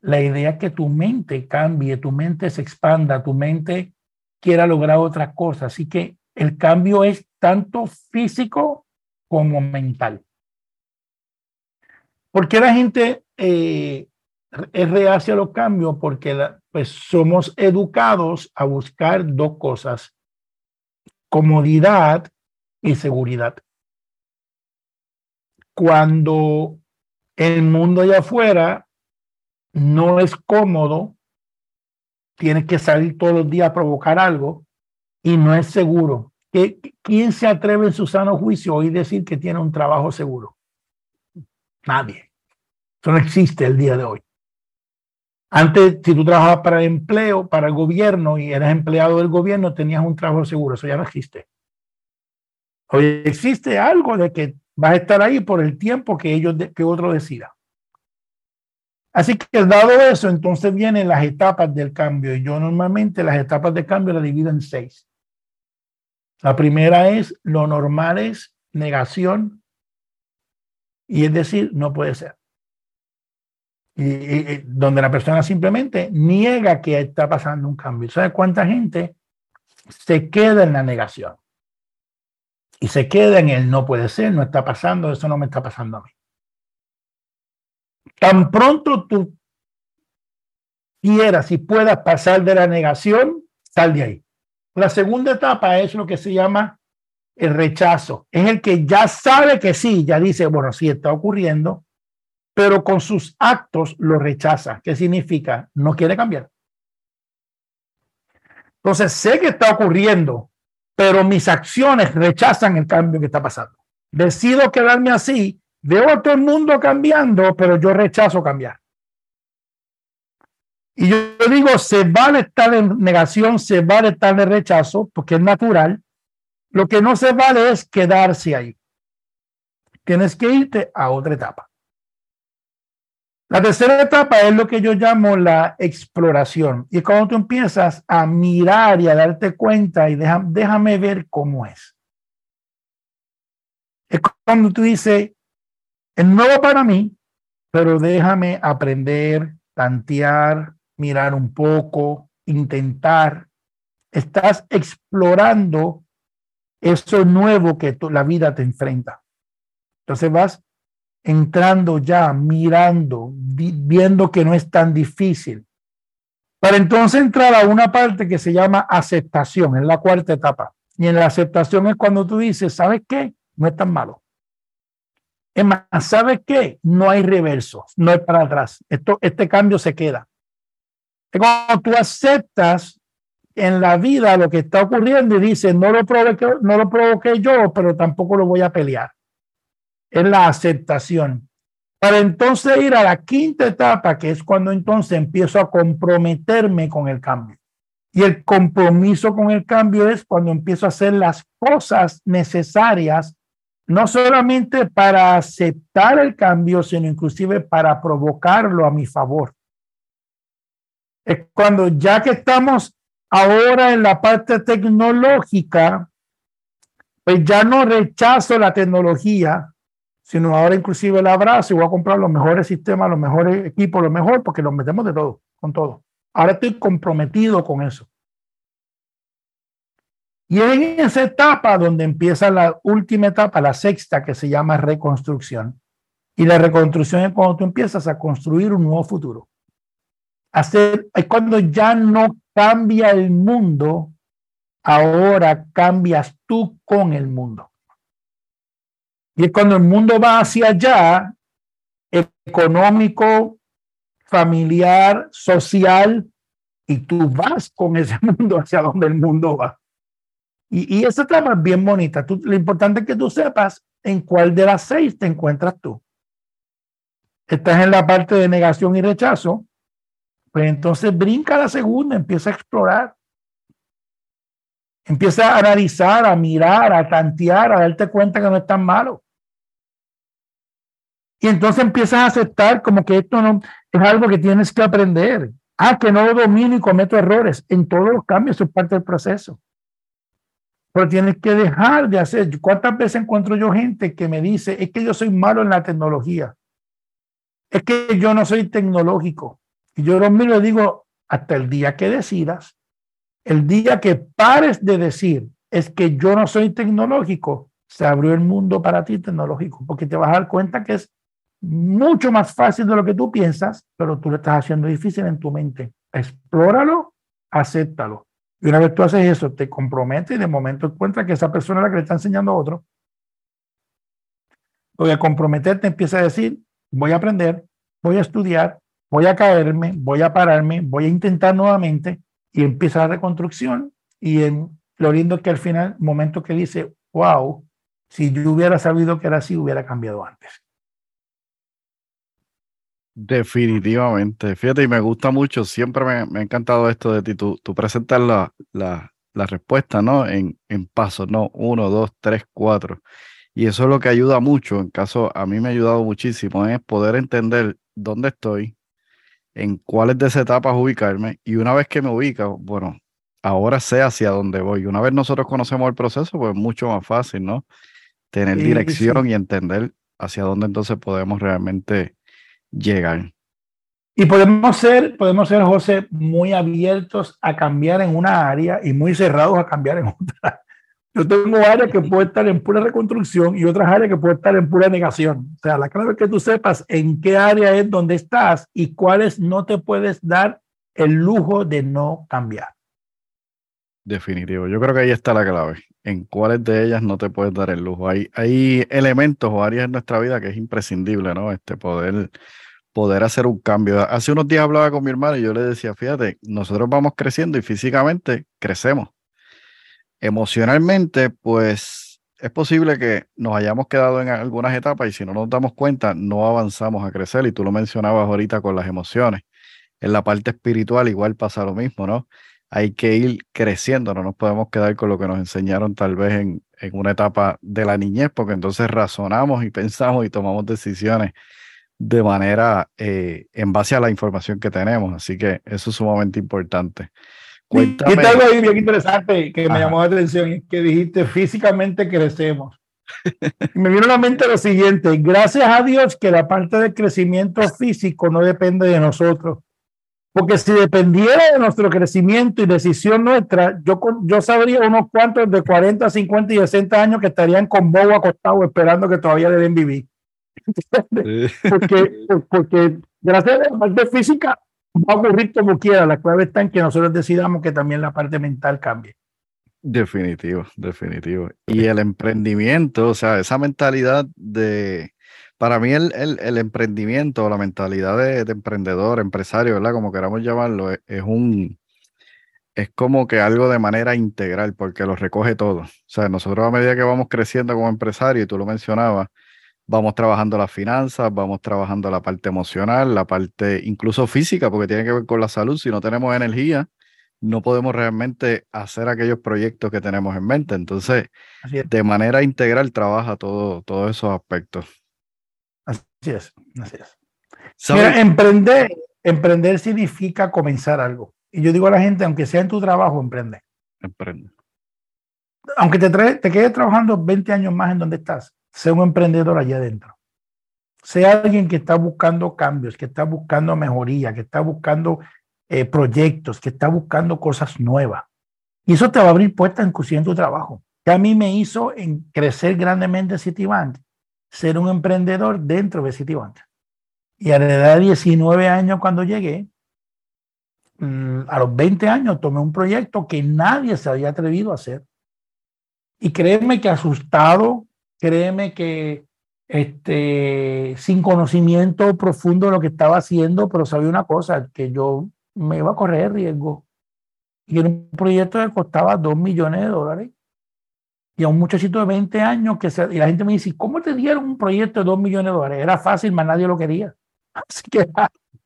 la idea es que tu mente cambie, tu mente se expanda, tu mente quiera lograr otras cosas. Así que el cambio es tanto físico como mental. ¿Por qué la gente eh, es reacia a los cambios? Porque pues, somos educados a buscar dos cosas, comodidad y seguridad. Cuando el mundo allá afuera no es cómodo, tienes que salir todos los días a provocar algo y no es seguro. ¿Quién se atreve en su sano juicio hoy decir que tiene un trabajo seguro? Nadie. Eso no existe el día de hoy. Antes, si tú trabajabas para el empleo, para el gobierno y eras empleado del gobierno, tenías un trabajo seguro. Eso ya no existe. Hoy existe algo de que vas a estar ahí por el tiempo que ellos que otro decida. Así que dado eso, entonces vienen las etapas del cambio. Y yo normalmente las etapas de cambio las divido en seis. La primera es, lo normal es negación. Y es decir, no puede ser. Y, donde la persona simplemente niega que está pasando un cambio. ¿Sabes cuánta gente se queda en la negación? Y se queda en el no puede ser, no está pasando, eso no me está pasando a mí. Tan pronto tú quieras y puedas pasar de la negación, sal de ahí. La segunda etapa es lo que se llama el rechazo. Es el que ya sabe que sí, ya dice, bueno, sí está ocurriendo, pero con sus actos lo rechaza. ¿Qué significa? No quiere cambiar. Entonces, sé que está ocurriendo, pero mis acciones rechazan el cambio que está pasando. Decido quedarme así Veo a todo el mundo cambiando, pero yo rechazo cambiar. Y yo digo, se vale estar en negación, se vale estar en rechazo, porque es natural. Lo que no se vale es quedarse ahí. Tienes que irte a otra etapa. La tercera etapa es lo que yo llamo la exploración. Y cuando tú empiezas a mirar y a darte cuenta y déjame ver cómo es. Es cuando tú dices, es nuevo para mí, pero déjame aprender, tantear, mirar un poco, intentar. Estás explorando eso nuevo que la vida te enfrenta. Entonces vas entrando ya, mirando, viendo que no es tan difícil. Para entonces entrar a una parte que se llama aceptación, es la cuarta etapa. Y en la aceptación es cuando tú dices, ¿sabes qué? No es tan malo. Es más, ¿sabes qué? No hay reverso, no hay para atrás. Esto, este cambio se queda. Es cuando tú aceptas en la vida lo que está ocurriendo y dices, no lo, provoqué, no lo provoqué yo, pero tampoco lo voy a pelear. Es la aceptación. Para entonces ir a la quinta etapa, que es cuando entonces empiezo a comprometerme con el cambio. Y el compromiso con el cambio es cuando empiezo a hacer las cosas necesarias no solamente para aceptar el cambio, sino inclusive para provocarlo a mi favor. Es cuando ya que estamos ahora en la parte tecnológica, pues ya no rechazo la tecnología, sino ahora inclusive la abrazo y voy a comprar los mejores sistemas, los mejores equipos, lo mejor, porque los metemos de todo, con todo. Ahora estoy comprometido con eso. Y en esa etapa donde empieza la última etapa, la sexta, que se llama reconstrucción. Y la reconstrucción es cuando tú empiezas a construir un nuevo futuro. Hacer, es cuando ya no cambia el mundo, ahora cambias tú con el mundo. Y es cuando el mundo va hacia allá, económico, familiar, social, y tú vas con ese mundo hacia donde el mundo va. Y, y esa trama es bien bonita. Lo importante es que tú sepas en cuál de las seis te encuentras tú. Estás en la parte de negación y rechazo, pues entonces brinca la segunda, empieza a explorar. Empieza a analizar, a mirar, a tantear, a darte cuenta que no es tan malo. Y entonces empiezas a aceptar como que esto no es algo que tienes que aprender. Ah, que no lo domino y cometo errores. En todos los cambios, eso es parte del proceso. Pero tienes que dejar de hacer. ¿Cuántas veces encuentro yo gente que me dice, es que yo soy malo en la tecnología? Es que yo no soy tecnológico. Y yo lo miro y digo, hasta el día que decidas, el día que pares de decir, es que yo no soy tecnológico, se abrió el mundo para ti tecnológico, porque te vas a dar cuenta que es mucho más fácil de lo que tú piensas, pero tú lo estás haciendo difícil en tu mente. Explóralo, acéptalo. Y una vez tú haces eso, te comprometes y de momento encuentras que esa persona es la que le está enseñando a otro. Porque a comprometerte empieza a decir, voy a aprender, voy a estudiar, voy a caerme, voy a pararme, voy a intentar nuevamente y empieza la reconstrucción. Y en, lo lindo es que al final, momento que dice, wow, si yo hubiera sabido que era así, hubiera cambiado antes. Definitivamente. Fíjate, y me gusta mucho, siempre me, ha encantado esto de ti. Tú, tú presentas la, la, la, respuesta, ¿no? En, en pasos, ¿no? Uno, dos, tres, cuatro. Y eso es lo que ayuda mucho, en caso, a mí me ha ayudado muchísimo, es poder entender dónde estoy, en cuáles de esas etapas ubicarme y una vez que me ubico, bueno, ahora sé hacia dónde voy. Una vez nosotros conocemos el proceso, pues es mucho más fácil, ¿no? Tener dirección y entender hacia dónde entonces podemos realmente llegar. Y podemos ser, podemos ser, José, muy abiertos a cambiar en una área y muy cerrados a cambiar en otra. Yo tengo áreas que pueden estar en pura reconstrucción y otras áreas que pueden estar en pura negación. O sea, la clave es que tú sepas en qué área es donde estás y cuáles no te puedes dar el lujo de no cambiar. Definitivo. Yo creo que ahí está la clave. En cuáles de ellas no te puedes dar el lujo. Hay, hay elementos o áreas en nuestra vida que es imprescindible, ¿no? Este poder, poder hacer un cambio. Hace unos días hablaba con mi hermano y yo le decía, fíjate, nosotros vamos creciendo y físicamente crecemos. Emocionalmente, pues es posible que nos hayamos quedado en algunas etapas y si no nos damos cuenta, no avanzamos a crecer. Y tú lo mencionabas ahorita con las emociones. En la parte espiritual igual pasa lo mismo, ¿no? hay que ir creciendo, no nos podemos quedar con lo que nos enseñaron tal vez en, una etapa de la niñez, porque entonces razonamos y pensamos y tomamos decisiones de manera eh, en base a la información que tenemos. Así que eso es sumamente importante. Cuéntame. Y algo ahí bien interesante que me llamó la atención, que dijiste físicamente crecemos. me vino a la mente lo siguiente, gracias a Dios que la parte del crecimiento físico no depende de nosotros porque si dependiera de nuestro crecimiento y decisión nuestra, yo, yo sabría unos cuantos de 40, 50 y 60 años que estarían con bobo acostado esperando que todavía deben vivir. porque, porque gracias a la parte física va a ocurrir como quiera. La clave está en que nosotros decidamos que también la parte mental cambie. Definitivo, definitivo. Y el emprendimiento, o sea, esa mentalidad de, para mí el, el, emprendimiento, la mentalidad de, emprendedor, empresario, ¿verdad? Como queramos llamarlo, es, es, un, es como que algo de manera integral, porque lo recoge todo. O sea, nosotros a medida que vamos creciendo como empresario, y tú lo mencionabas, vamos trabajando las finanzas, vamos trabajando la parte emocional, la parte incluso física, porque tiene que ver con la salud. Si no tenemos energía, no podemos realmente hacer aquellos proyectos que tenemos en mente. Entonces, de manera integral trabaja todo, todos esos aspectos. Así es, así es. Mira, emprender, emprender significa comenzar algo. Y yo digo a la gente, aunque sea en tu trabajo, emprende. Emprende. Aunque te, te quedes trabajando 20 años más en donde estás, sé un emprendedor allá adentro. Sea alguien que está buscando cambios, que está buscando mejoría, que está buscando eh, proyectos, que está buscando cosas nuevas. Y eso te va a abrir puertas inclusive en tu trabajo. Que a mí me hizo crecer grandemente Citibank ser un emprendedor dentro de Citibank. Y a la edad de 19 años cuando llegué, mm, a los 20 años tomé un proyecto que nadie se había atrevido a hacer. Y créeme que asustado, créeme que este, sin conocimiento profundo de lo que estaba haciendo, pero sabía una cosa, que yo me iba a correr riesgo. Y era un proyecto que costaba 2 millones de dólares y a un muchachito de 20 años que se, y la gente me dice, ¿cómo te dieron un proyecto de 2 millones de dólares? Era fácil, más nadie lo quería. Así que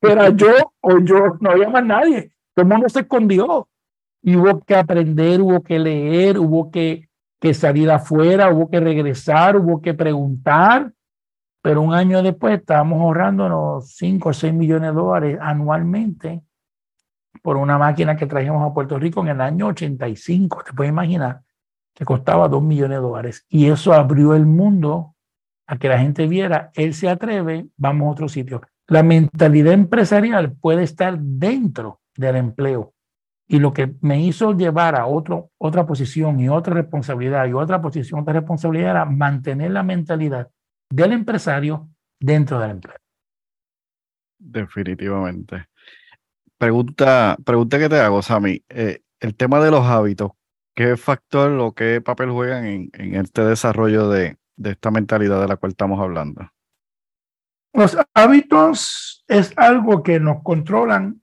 era, yo o yo, no había más nadie. Todo el mundo se escondió. Y hubo que aprender, hubo que leer, hubo que, que salir afuera, hubo que regresar, hubo que preguntar. Pero un año después estábamos ahorrándonos 5 o 6 millones de dólares anualmente por una máquina que trajimos a Puerto Rico en el año 85, te puedes imaginar que costaba dos millones de dólares. Y eso abrió el mundo a que la gente viera, él se atreve, vamos a otro sitio. La mentalidad empresarial puede estar dentro del empleo. Y lo que me hizo llevar a otro, otra posición y otra responsabilidad y otra posición, otra responsabilidad era mantener la mentalidad del empresario dentro del empleo. Definitivamente. Pregunta, pregunta que te hago, Sami. Eh, el tema de los hábitos, ¿Qué factor o qué papel juegan en, este desarrollo de, esta mentalidad de la cual estamos hablando? Los hábitos es algo que nos controlan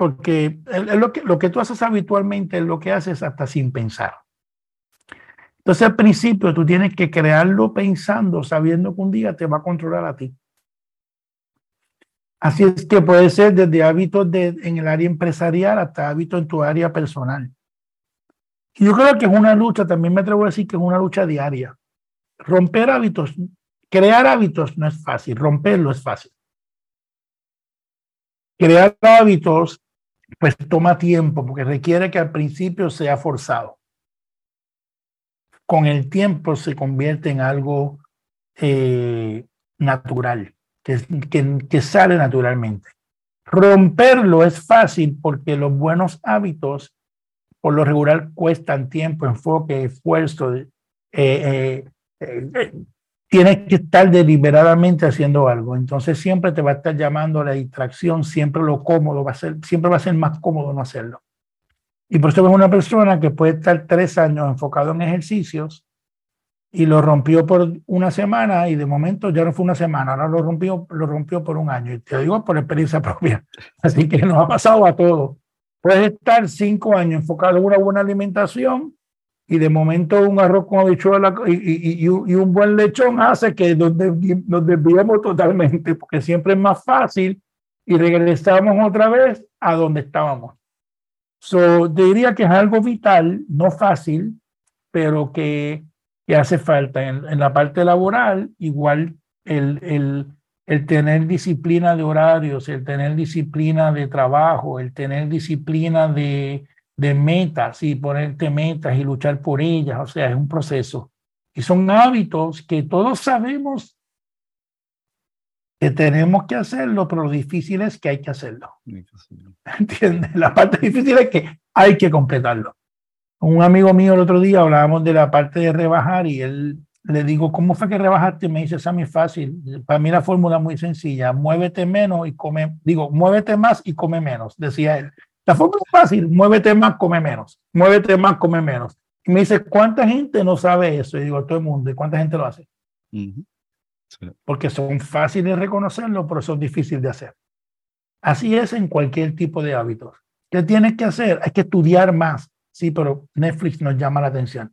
porque lo, que, lo que tú haces habitualmente es lo que haces hasta sin pensar. Entonces al principio tú tienes que crearlo pensando, sabiendo que un día te va a controlar a ti. Así es que puede ser desde hábitos de, en el área empresarial hasta hábitos en tu área personal. Yo creo que es una lucha, también me atrevo a decir que es una lucha diaria. Romper hábitos, crear hábitos no es fácil, romperlo es fácil. crear hábitos, pues toma tiempo, porque requiere que al principio sea forzado. Con el tiempo se convierte en algo eh, natural, que, sale naturalmente. Romperlo es fácil porque los buenos hábitos por lo regular cuestan tiempo, enfoque, esfuerzo. Eh, eh, tienes que estar deliberadamente haciendo algo. Entonces siempre te va a estar llamando la distracción, siempre lo cómodo va a ser, siempre va a ser más cómodo no hacerlo. Y por eso es una persona que puede estar tres años enfocado en ejercicios y lo rompió por una semana y de momento ya no fue una semana, ahora lo rompió, lo rompió por un año. Y te digo por experiencia propia. Así que nos ha pasado a todos. Puedes estar cinco años enfocado en una buena alimentación y de momento un arroz con habichuela y, y, y, un buen lechón hace que nos desviemos totalmente, porque siempre es más fácil y regresamos otra vez a donde estábamos. So, diría que es algo vital, no fácil, pero que, que hace falta. En, en, la parte laboral, igual el, el, el tener disciplina de horarios, el tener disciplina de trabajo, el tener disciplina de, de metas y ponerte metas y luchar por ellas, o sea, es un proceso. Y son hábitos que todos sabemos que tenemos que hacerlo, pero lo difícil es que hay que hacerlo. ¿Entiendes? La parte difícil es que hay que completarlo. Un amigo mío el otro día hablábamos de la parte de rebajar y él le digo, ¿cómo fue que rebajaste? Me dice, Sammy, fácil. Para mí la fórmula es muy sencilla. Muévete menos y come, digo, muévete más y come menos, decía él. La fórmula es fácil, muévete más, come menos. Muévete más, come menos. Y me dice, ¿cuánta gente no sabe eso? Y digo, todo el mundo. ¿Y cuánta gente lo hace? Porque son fáciles de reconocerlo, pero son difíciles de hacer. Así es en cualquier tipo de hábitos. ¿Qué tienes que hacer? Hay que estudiar más. Sí, pero Netflix nos llama la atención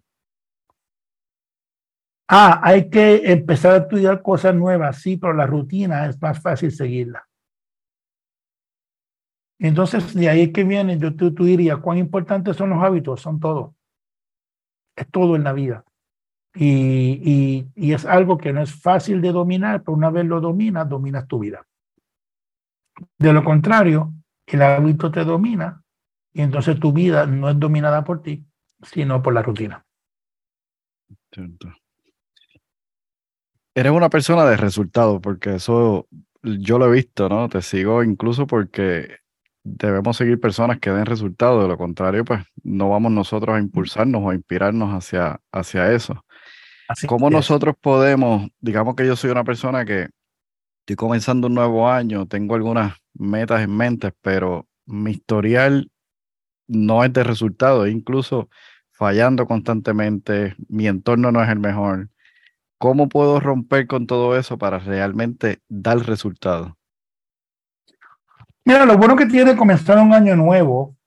Ah, hay que empezar a estudiar cosas nuevas, sí, pero la rutina es más fácil seguirla. Entonces, de ahí que viene, yo tú, tú dirías, ¿cuán importantes son los hábitos? Son todo. Es todo en la vida. Y, y, y, es algo que no es fácil de dominar, pero una vez lo dominas, dominas tu vida. De lo contrario, el hábito te domina y entonces tu vida no es dominada por ti, sino por la rutina. Cierto eres una persona de resultados, porque eso yo lo he visto, ¿no? Te sigo incluso porque debemos seguir personas que den resultados, de lo contrario, pues no vamos nosotros a impulsarnos o a inspirarnos hacia, hacia eso. ¿Cómo nosotros podemos, digamos que yo soy una persona que estoy comenzando un nuevo año, tengo algunas metas en mente, pero mi historial no es de resultados, incluso fallando constantemente, mi entorno no es el mejor ¿Cómo puedo romper con todo eso para realmente dar resultado? Mira, lo bueno que tiene comenzar un año nuevo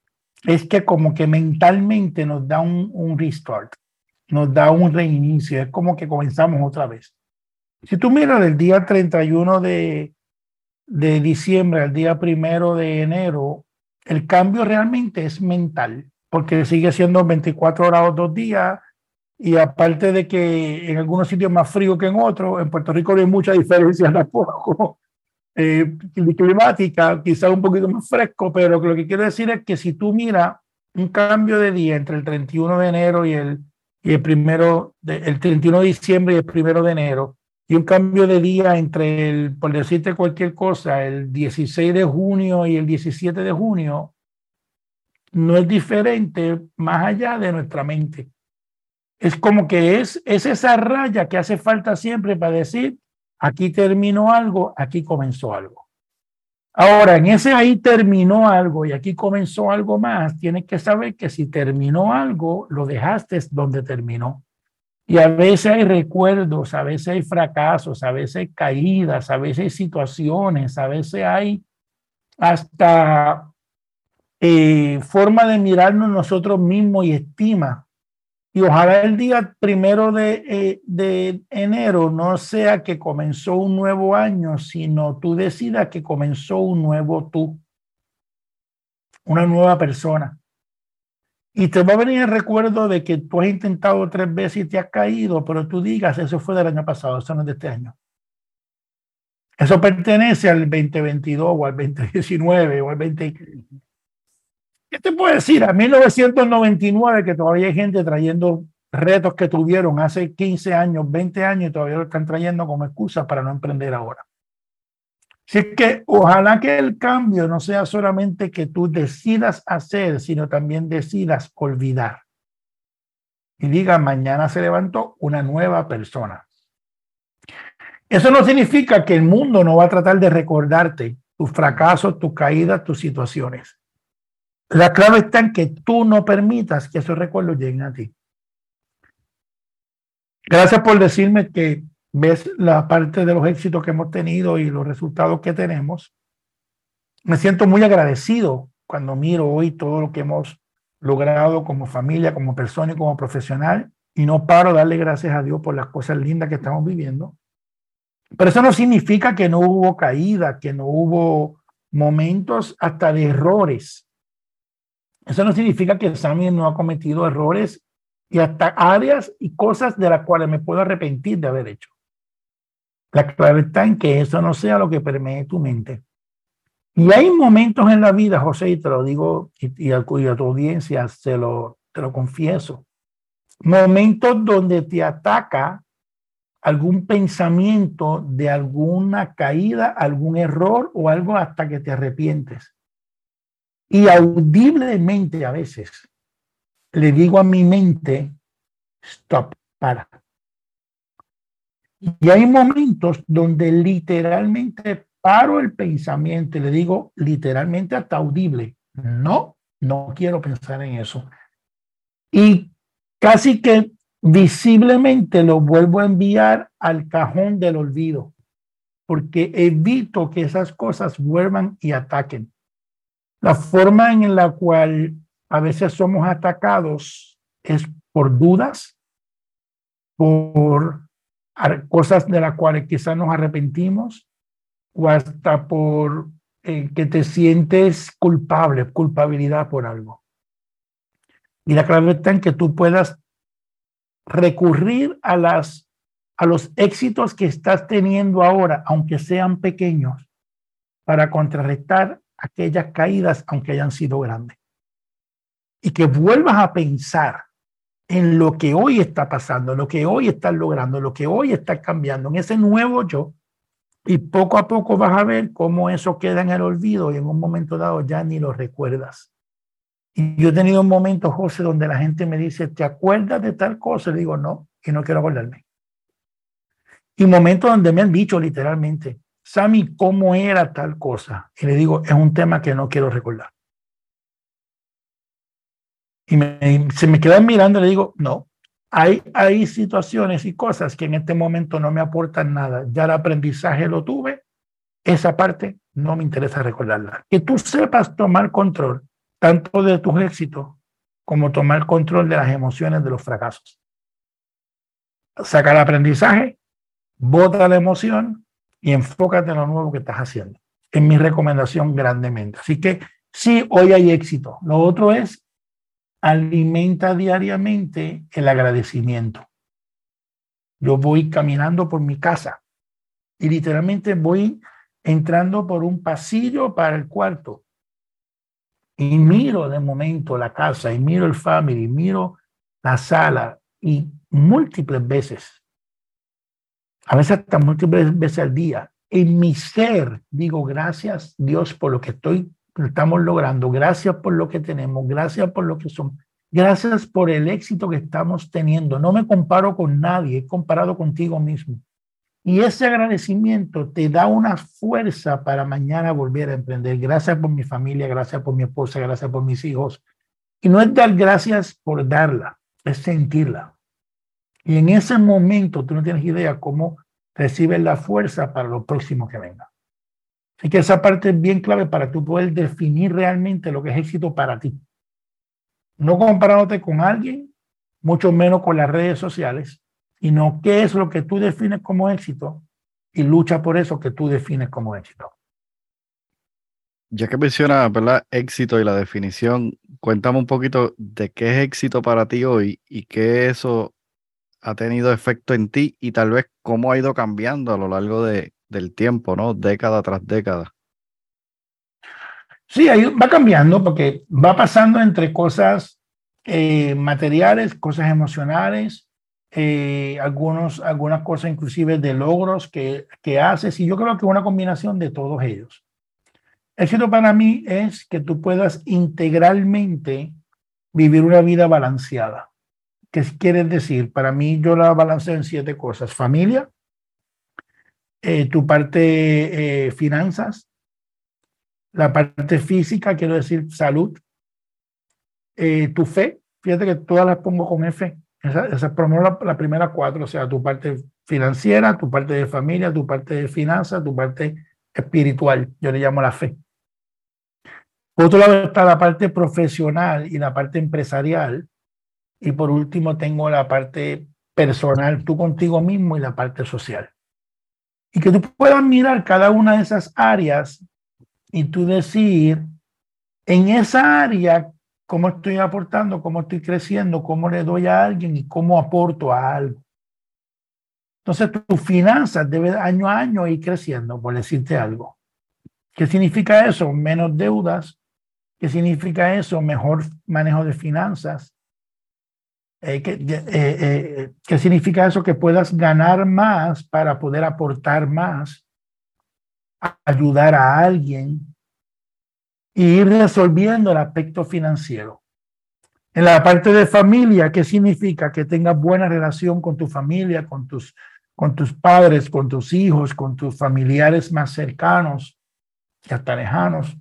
es que como que mentalmente nos da un, un restart, nos da un reinicio, es como que comenzamos otra vez. Si tú miras del día 31 de, de diciembre al día primero de enero, el cambio realmente es mental, porque sigue siendo 24 horas o dos días, y aparte de que en algunos sitios más frío que en otros, en Puerto Rico no hay mucha diferencia tampoco eh, climática, quizás un poquito más fresco, pero lo que quiero decir es que si tú miras un cambio de día entre el 31 de enero y el, y el primero, de, el 31 de diciembre y el primero de enero, y un cambio de día entre el, por decirte cualquier cosa, el 16 de junio y el 17 de junio, no es diferente más allá de nuestra mente. Es como que es, es esa raya que hace falta siempre para decir, aquí terminó algo, aquí comenzó algo. Ahora, en ese ahí terminó algo y aquí comenzó algo más, tienes que saber que si terminó algo, lo dejaste donde terminó. Y a veces hay recuerdos, a veces hay fracasos, a veces hay caídas, a veces hay situaciones, a veces hay hasta eh, forma de mirarnos nosotros mismos y estima y ojalá el día primero de, eh, de, enero no sea que comenzó un nuevo año, sino tú decidas que comenzó un nuevo tú, una nueva persona. Y te va a venir el recuerdo de que tú has intentado tres veces y te has caído, pero tú digas, eso fue del año pasado, eso no es de este año. Eso pertenece al 2022 o al 2019 o al 20... ¿Qué te puedo decir? A 1999 que todavía hay gente trayendo retos que tuvieron hace 15 años, 20 años y todavía lo están trayendo como excusa para no emprender ahora. Así es que ojalá que el cambio no sea solamente que tú decidas hacer, sino también decidas olvidar. Y diga, mañana se levantó una nueva persona. Eso no significa que el mundo no va a tratar de recordarte tus fracasos, tus caídas, tus situaciones. La clave está en que tú no permitas que esos recuerdos lleguen a ti. Gracias por decirme que ves la parte de los éxitos que hemos tenido y los resultados que tenemos. Me siento muy agradecido cuando miro hoy todo lo que hemos logrado como familia, como persona y como profesional. Y no paro de darle gracias a Dios por las cosas lindas que estamos viviendo. Pero eso no significa que no hubo caída, que no hubo momentos hasta de errores. Eso no significa que Sammy no ha cometido errores y hasta áreas y cosas de las cuales me puedo arrepentir de haber hecho. La clave está en que eso no sea lo que permee tu mente. Y hay momentos en la vida, José, y te lo digo, y, a, tu audiencia se lo, te lo confieso, momentos donde te ataca algún pensamiento de alguna caída, algún error o algo hasta que te arrepientes. Y audiblemente a veces le digo a mi mente, stop, para. Y hay momentos donde literalmente paro el pensamiento y le digo literalmente hasta audible, no, no quiero pensar en eso. Y casi que visiblemente lo vuelvo a enviar al cajón del olvido, porque evito que esas cosas vuelvan y ataquen. La forma en la cual a veces somos atacados es por dudas, por cosas de las cuales quizás nos arrepentimos o hasta por eh, que te sientes culpable, culpabilidad por algo. Y la clave está en que tú puedas recurrir a, las, a los éxitos que estás teniendo ahora, aunque sean pequeños, para contrarrestar aquellas caídas, aunque hayan sido grandes y que vuelvas a pensar en lo que hoy está pasando, lo que hoy estás logrando, lo que hoy estás cambiando, en ese nuevo yo. Y poco a poco vas a ver cómo eso queda en el olvido y en un momento dado ya ni lo recuerdas. Y yo he tenido un momento, José, donde la gente me dice, ¿te acuerdas de tal cosa? Le digo, no, y no quiero acordarme. Y momentos donde me han dicho literalmente, Sammy, ¿cómo era tal cosa? Y le digo, es un tema que no quiero recordar. Y se me quedan mirando le digo, no, hay, hay situaciones y cosas que en este momento no me aportan nada. Ya el aprendizaje lo tuve, esa parte no me interesa recordarla. Que tú sepas tomar control tanto de tus éxitos como tomar control de las emociones de los fracasos. Saca el aprendizaje, bota la emoción y enfócate en lo nuevo que estás haciendo. Es mi recomendación grandemente. Así que sí, hoy hay éxito. Lo otro es alimenta diariamente el agradecimiento. Yo voy caminando por mi casa y literalmente voy entrando por un pasillo para el cuarto y miro de momento la casa y miro el family, miro la sala y múltiples veces, a veces hasta múltiples veces al día, en mi ser digo gracias Dios por lo que estoy estamos logrando. Gracias por lo que tenemos, gracias por lo que son, gracias por el éxito que estamos teniendo. No me comparo con nadie, he comparado contigo mismo. Y ese agradecimiento te da una fuerza para mañana volver a emprender. Gracias por mi familia, gracias por mi esposa, gracias por mis hijos. Y no es dar gracias por darla, es sentirla. Y en ese momento tú no tienes idea cómo recibes la fuerza para lo próximo que venga. Así que esa parte es bien clave para tú poder definir realmente lo que es éxito para ti. No comparándote con alguien, mucho menos con las redes sociales, sino qué es lo que tú defines como éxito y lucha por eso que tú defines como éxito. Ya que mencionas, ¿verdad? Éxito y la definición, cuéntame un poquito de qué es éxito para ti hoy y qué eso ha tenido efecto en ti y tal vez cómo ha ido cambiando a lo largo de, del tiempo, ¿no? Década tras década. Sí, va cambiando porque va pasando entre cosas eh, materiales, cosas emocionales, eh, algunos, algunas cosas inclusive de logros que, que haces y yo creo que una combinación de todos ellos. Éxito para mí es que tú puedas integralmente vivir una vida balanceada. ¿Qué quiere decir? Para mí yo la balanceo en siete cosas. Familia, eh, tu parte finanzas, la parte física, quiero decir salud, eh, tu fe, fíjate que todas las pongo con F, esa, esa la, la, primera cuatro, o sea, tu parte financiera, tu parte de familia, tu parte de finanzas, tu parte espiritual, yo le llamo la fe. Por otro lado está la parte profesional y la parte empresarial. Y por último tengo la parte personal, tú contigo mismo y la parte social. Y que tú puedas mirar cada una de esas áreas y tú decir, en esa área, cómo estoy aportando, cómo estoy creciendo, cómo le doy a alguien y cómo aporto a algo. Entonces, tus finanzas deben año a año ir creciendo, por decirte algo. ¿Qué significa eso? Menos deudas. ¿Qué significa eso? Mejor manejo de finanzas. Eh, ¿qué, eh, eh, ¿Qué significa eso? Que puedas ganar más para poder aportar más ayudar a alguien y ir resolviendo el aspecto financiero. En la parte de familia, ¿qué significa? Que tengas buena relación con tu familia, con tus, con tus padres, con tus hijos, con tus familiares más cercanos y hasta lejanos.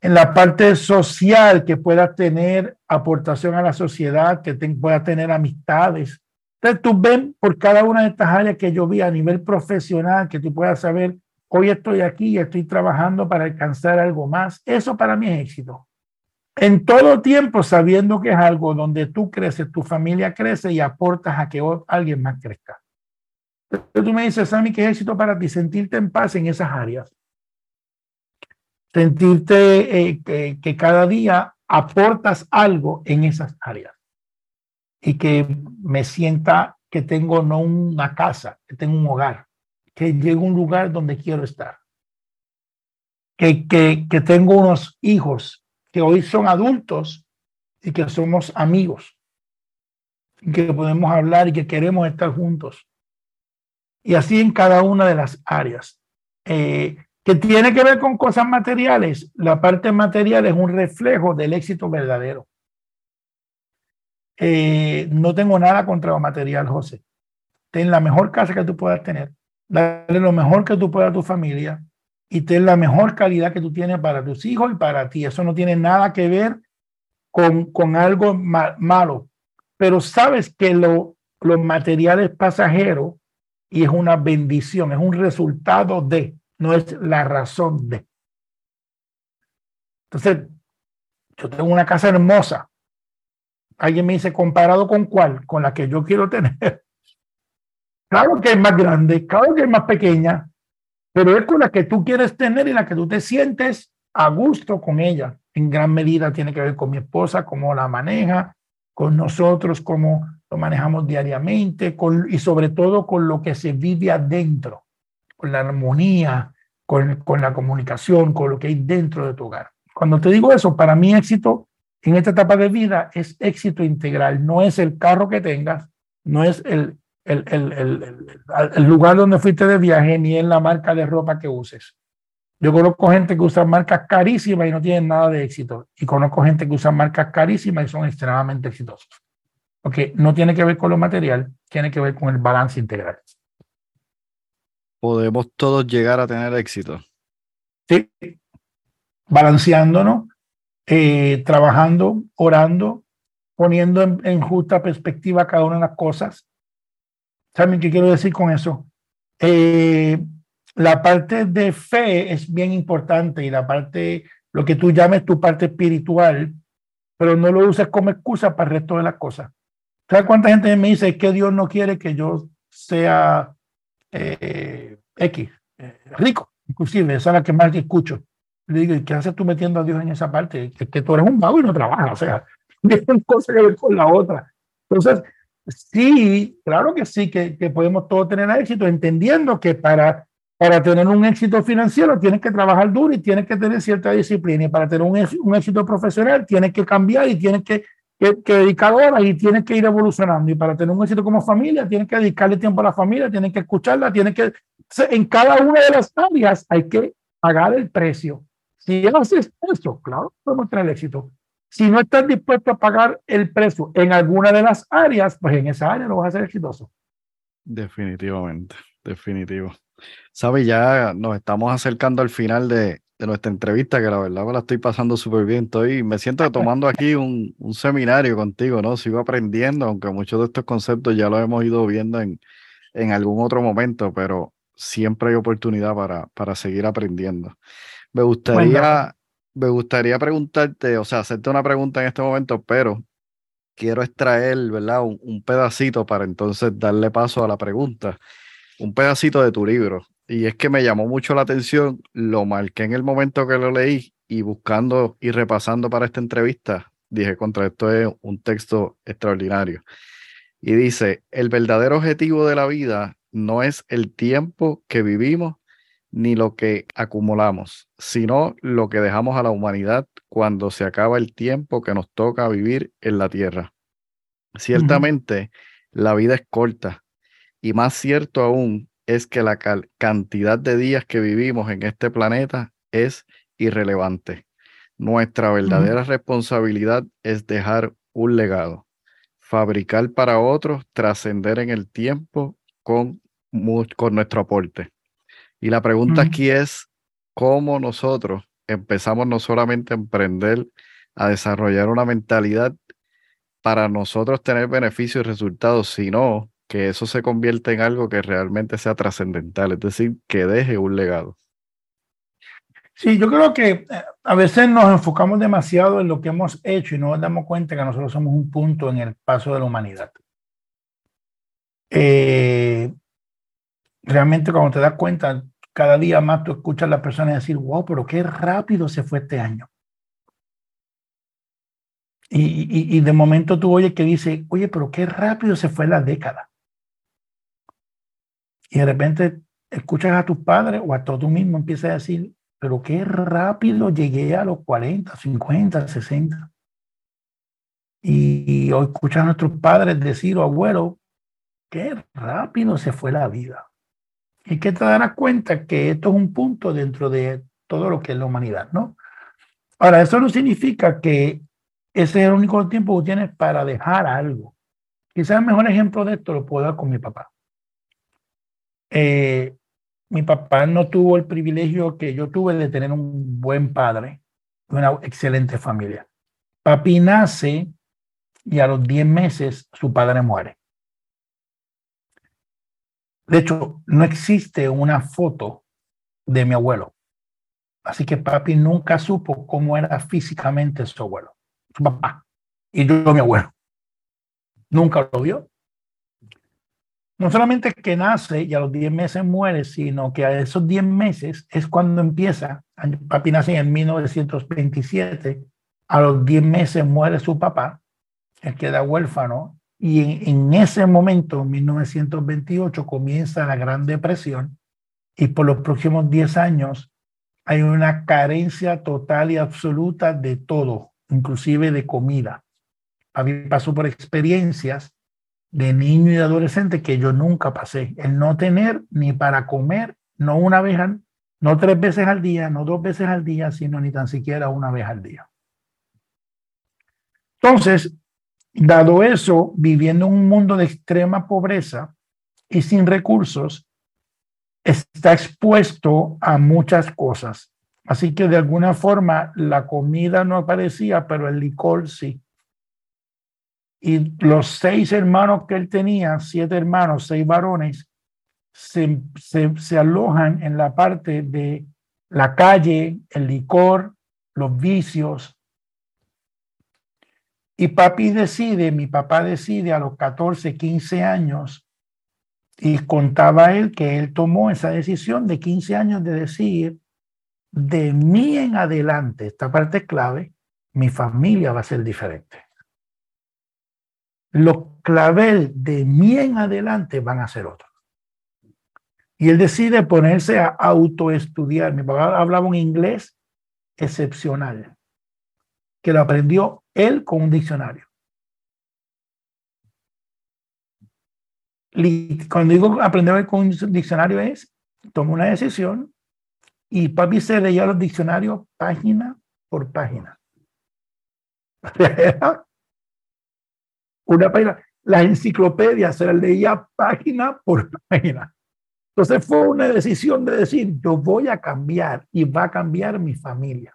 En la parte social, que puedas tener aportación a la sociedad, que te, puedas tener amistades. Entonces tú ven por cada una de estas áreas que yo vi a nivel profesional, que tú puedas saber Hoy estoy aquí y estoy trabajando para alcanzar algo más. Eso para mí es éxito. En todo tiempo sabiendo que es algo donde tú creces, tu familia crece y aportas a que alguien más crezca. Entonces tú me dices, Sammy, ¿qué éxito para ti? Sentirte en paz en esas áreas. Sentirte eh, que, cada día aportas algo en esas áreas. Y que me sienta que tengo no una casa, que tengo un hogar que llego a un lugar donde quiero estar. Que, que, que tengo unos hijos que hoy son adultos y que somos amigos. Que podemos hablar y que queremos estar juntos. Y así en cada una de las áreas. Eh, que tiene que ver con cosas materiales. La parte material es un reflejo del éxito verdadero. Eh, no tengo nada contra lo material, José. Ten la mejor casa que tú puedas tener darle lo mejor que tú puedas a tu familia y tener la mejor calidad que tú tienes para tus hijos y para ti. Eso no tiene nada que ver con, con algo malo, pero sabes que lo, los materiales pasajeros y es una bendición, es un resultado de, no es la razón de. Entonces, yo tengo una casa hermosa. Alguien me dice, ¿comparado con cuál? Con la que yo quiero tener. Claro que es más grande, claro que es más pequeña, pero es con la que tú quieres tener y la que tú te sientes a gusto con ella. En gran medida tiene que ver con mi esposa, cómo la maneja, con nosotros, cómo lo manejamos diariamente, con, y sobre todo con lo que se vive adentro, con la armonía, con, con la comunicación, con lo que hay dentro de tu hogar. Cuando te digo eso, para mí éxito en esta etapa de vida es éxito integral, no es el carro que tengas, no es el, el, el, el, lugar donde fuiste de viaje ni en la marca de ropa que uses. Yo conozco gente que usa marcas carísimas y no tienen nada de éxito. Y conozco gente que usa marcas carísimas y son extremadamente exitosos. Porque no tiene que ver con lo material, tiene que ver con el balance integral. ¿Podemos todos llegar a tener éxito? Sí, balanceándonos, eh, trabajando, orando, poniendo en, en, justa perspectiva cada una de las cosas, ¿Saben qué quiero decir con eso? Eh, la parte de fe es bien importante y la parte, lo que tú llames tu parte espiritual, pero no lo uses como excusa para el resto de las cosas. ¿Sabes cuánta gente me dice que Dios no quiere que yo sea eh, X, eh, rico? Inclusive, esa es la que más escucho. Le digo, ¿y qué haces tú metiendo a Dios en esa parte? Que, que tú eres un vago y no trabajas. O sea, tiene cosa que ver con la otra. Entonces, Sí, claro que sí, que, que podemos todos tener éxito, entendiendo que para Para tener un éxito financiero tienes que trabajar duro y tienes que tener cierta disciplina. Y para tener un, un éxito profesional tienes que cambiar y tienes que, que, dedicar horas y tienes que ir evolucionando. Y para tener un éxito como familia tienes que dedicarle tiempo a la familia, tienes que escucharla, tienes que... En cada una de las áreas hay que pagar el precio. Si haces eso, claro, podemos tener éxito. Si no estás dispuesto a pagar el precio en alguna de las áreas, pues en esa área no vas a ser exitoso. Definitivamente, definitivo. Sabe, ya nos estamos acercando al final de, de nuestra entrevista, que la verdad me la estoy pasando súper bien. Estoy, me siento tomando aquí un, un, seminario contigo, ¿no? Sigo aprendiendo, aunque muchos de estos conceptos ya los hemos ido viendo en, en algún otro momento, pero siempre hay oportunidad para, para seguir aprendiendo. Me gustaría, me gustaría preguntarte, o sea, hacerte una pregunta en este momento, pero quiero extraer, ¿verdad? Un, un pedacito para entonces darle paso a la pregunta un pedacito de tu libro. Y es que me llamó mucho la atención, lo marqué en el momento que lo leí y buscando y repasando para esta entrevista, dije, contra esto es un texto extraordinario. Y dice, el verdadero objetivo de la vida no es el tiempo que vivimos ni lo que acumulamos, sino lo que dejamos a la humanidad cuando se acaba el tiempo que nos toca vivir en la tierra. Ciertamente, uh -huh. la vida es corta y más cierto aún es que la cantidad de días que vivimos en este planeta es irrelevante. Nuestra verdadera responsabilidad es dejar un legado, fabricar para otros, trascender en el tiempo con, con nuestro aporte. Y la pregunta aquí es, ¿cómo nosotros empezamos no solamente a emprender, a desarrollar una mentalidad para nosotros tener beneficios y resultados, sino que eso se convierta en algo que realmente sea trascendental, es decir, que deje un legado. Sí, yo creo que eh, a veces nos enfocamos demasiado en lo que hemos hecho y no nos damos cuenta que nosotros somos un punto en el paso de la humanidad. Eh, realmente cuando te das cuenta, cada día más tú escuchas a la persona decir, wow, pero qué rápido se fue este año. Y, y, y de momento tú oyes que dice, oye, pero qué rápido se fue la década y de repente escuchas a tus padres o a tú mismo empiezas a decir, pero qué rápido llegué a los 40, 50, 60. Y, hoy escuchas a nuestros padres decir, o abuelo, qué rápido se fue la vida. Y que te darás cuenta que esto es un punto dentro de todo lo que es la humanidad, ¿no? Ahora, eso no significa que ese es el único tiempo que tienes para dejar algo. Quizás el mejor ejemplo de esto lo puedo dar con mi papá. Eh, mi papá no tuvo el privilegio que yo tuve de tener un buen padre, una excelente familia. Papi nace y a los 10 meses su padre muere. De hecho, no existe una foto de mi abuelo. Así que papi nunca supo cómo era físicamente su abuelo, su papá. Y yo, mi abuelo. Nunca lo vio no solamente que nace y a los 10 meses muere, sino que a esos 10 meses es cuando empieza. Papi nace en 1927, a los 10 meses muere su papá, él queda huérfano, y en, en ese momento, en 1928, comienza la Gran Depresión, y por los próximos 10 años hay una carencia total y absoluta de todo, inclusive de comida. Papi pasó por experiencias de niño y de adolescente que yo nunca pasé. El no tener ni para comer, no una vez, no tres veces al día, no dos veces al día, sino ni tan siquiera una vez al día. Entonces, dado eso, viviendo en un mundo de extrema pobreza y sin recursos, está expuesto a muchas cosas. Así que de alguna forma la comida no aparecía, pero el licor sí. Y los seis hermanos que él tenía, siete hermanos, seis varones, se, se, alojan en la parte de la calle, el licor, los vicios. Y papi decide, mi papá decide a los 14, 15 años, y contaba él que él tomó esa decisión de 15 años de decir, de mí en adelante, esta parte clave, mi familia va a ser diferente los clavel de mí en adelante van a ser otros. Y él decide ponerse a autoestudiar. Mi papá hablaba un inglés excepcional, que lo aprendió él con un diccionario. Cuando digo aprender con un diccionario es, toma una decisión y papi se leía los diccionarios página por página. una página. La enciclopedia se la leía página por página. Entonces fue una decisión de decir, yo voy a cambiar y va a cambiar mi familia.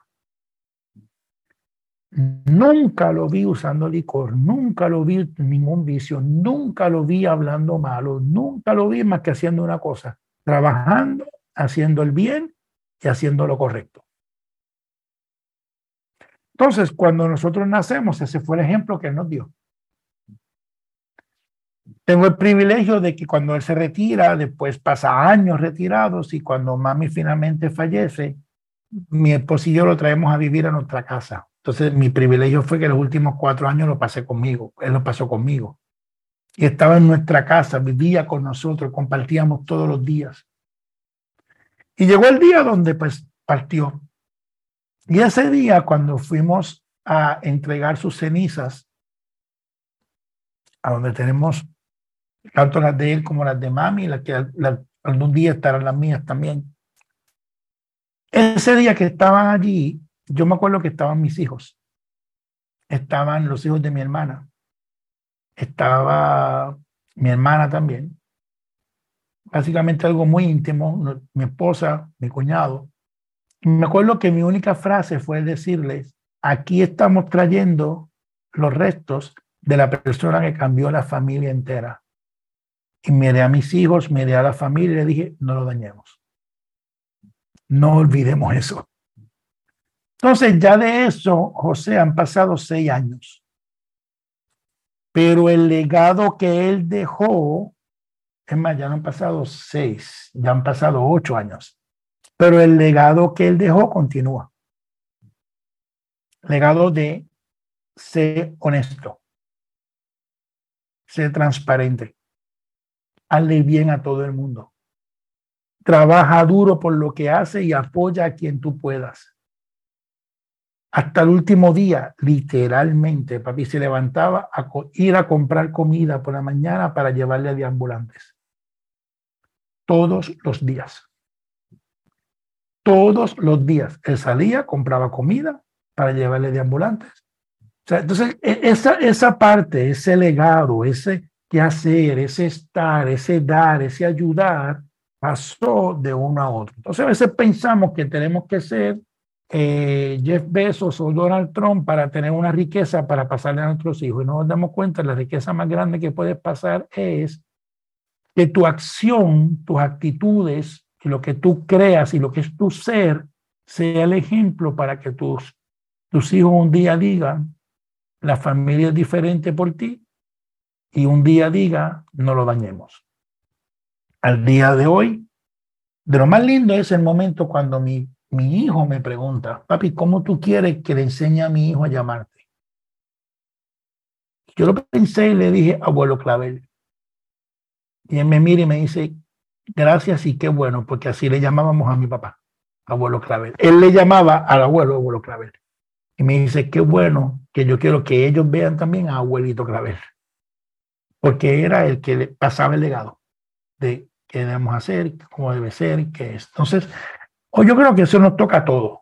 Nunca lo vi usando licor, nunca lo vi ningún vicio, nunca lo vi hablando malo, nunca lo vi más que haciendo una cosa, trabajando, haciendo el bien y haciendo lo correcto. Entonces, cuando nosotros nacemos, ese fue el ejemplo que nos dio. Tengo el privilegio de que cuando él se retira, después pasa años retirados y cuando mami finalmente fallece, mi esposo y yo lo traemos a vivir a nuestra casa. Entonces, mi privilegio fue que los últimos cuatro años lo pasé conmigo, él lo pasó conmigo. Y estaba en nuestra casa, vivía con nosotros, compartíamos todos los días. Y llegó el día donde pues partió. Y ese día, cuando fuimos a entregar sus cenizas, a donde tenemos tanto las de él como las de mami, las que algún día estarán las mías también. Ese día que estaban allí, yo me acuerdo que estaban mis hijos. Estaban los hijos de mi hermana. Estaba mi hermana también. Básicamente algo muy íntimo, mi esposa, mi cuñado. Me acuerdo que mi única frase fue decirles, aquí estamos trayendo los restos de la persona que cambió la familia entera. Y miré a mis hijos, miré a la familia y le dije, no lo dañemos. No olvidemos eso. Entonces, ya de eso, José, han pasado seis años. Pero el legado que él dejó, es más, ya no han pasado seis, ya han pasado ocho años. Pero el legado que él dejó continúa. Legado de ser honesto, ser transparente, hazle bien a todo el mundo. Trabaja duro por lo que hace y apoya a quien tú puedas. Hasta el último día, literalmente, papi se levantaba a ir a comprar comida por la mañana para llevarle a ambulantes. Todos los días. Todos los días. Él salía, compraba comida para llevarle de ambulantes. entonces, e, esa, esa parte, ese legado, ese, hacer, ese estar, ese dar, ese ayudar, pasó de uno a otro. Entonces a veces pensamos que tenemos que ser eh, Jeff Bezos o Donald Trump para tener una riqueza para pasarle a nuestros hijos. Y no nos damos cuenta, la riqueza más grande que puedes pasar es que tu acción, tus actitudes, lo que tú creas y lo que es tu ser, sea el ejemplo para que tus, tus hijos un día digan, la familia es diferente por ti y un día diga, no lo dañemos. Al día de hoy, de lo más lindo es el momento cuando mi, mi hijo me pregunta, papi, ¿cómo tú quieres que le enseñe a mi hijo a llamarte? Yo lo pensé y le dije, abuelo Clavel. Y él me mira y me dice, gracias y qué bueno, porque así le llamábamos a mi papá, abuelo Clavel. Él le llamaba al abuelo, abuelo Clavel. Y me dice, qué bueno que yo quiero que ellos vean también a abuelito Clavel porque era el que le pasaba el legado de qué debemos hacer, cómo debe ser, qué es. Entonces, yo creo que eso nos toca a todos.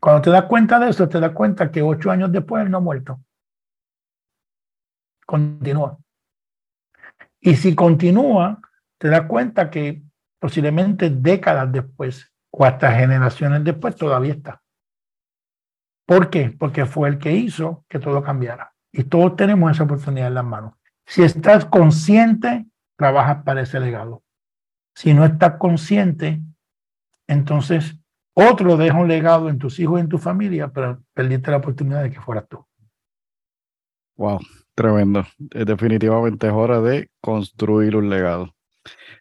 Cuando te das cuenta de eso, te das cuenta que ocho años después él no ha muerto. Continúa. Y si continúa, te das cuenta que posiblemente décadas después o hasta generaciones después todavía está. ¿Por qué? Porque fue el que hizo que todo cambiara. Y todos tenemos esa oportunidad en las manos. Si estás consciente, trabajas para ese legado. Si no estás consciente, entonces otro deja un legado en tus hijos y en tu familia, pero perdiste la oportunidad de que fueras tú. Wow, tremendo. Definitivamente es hora de construir un legado.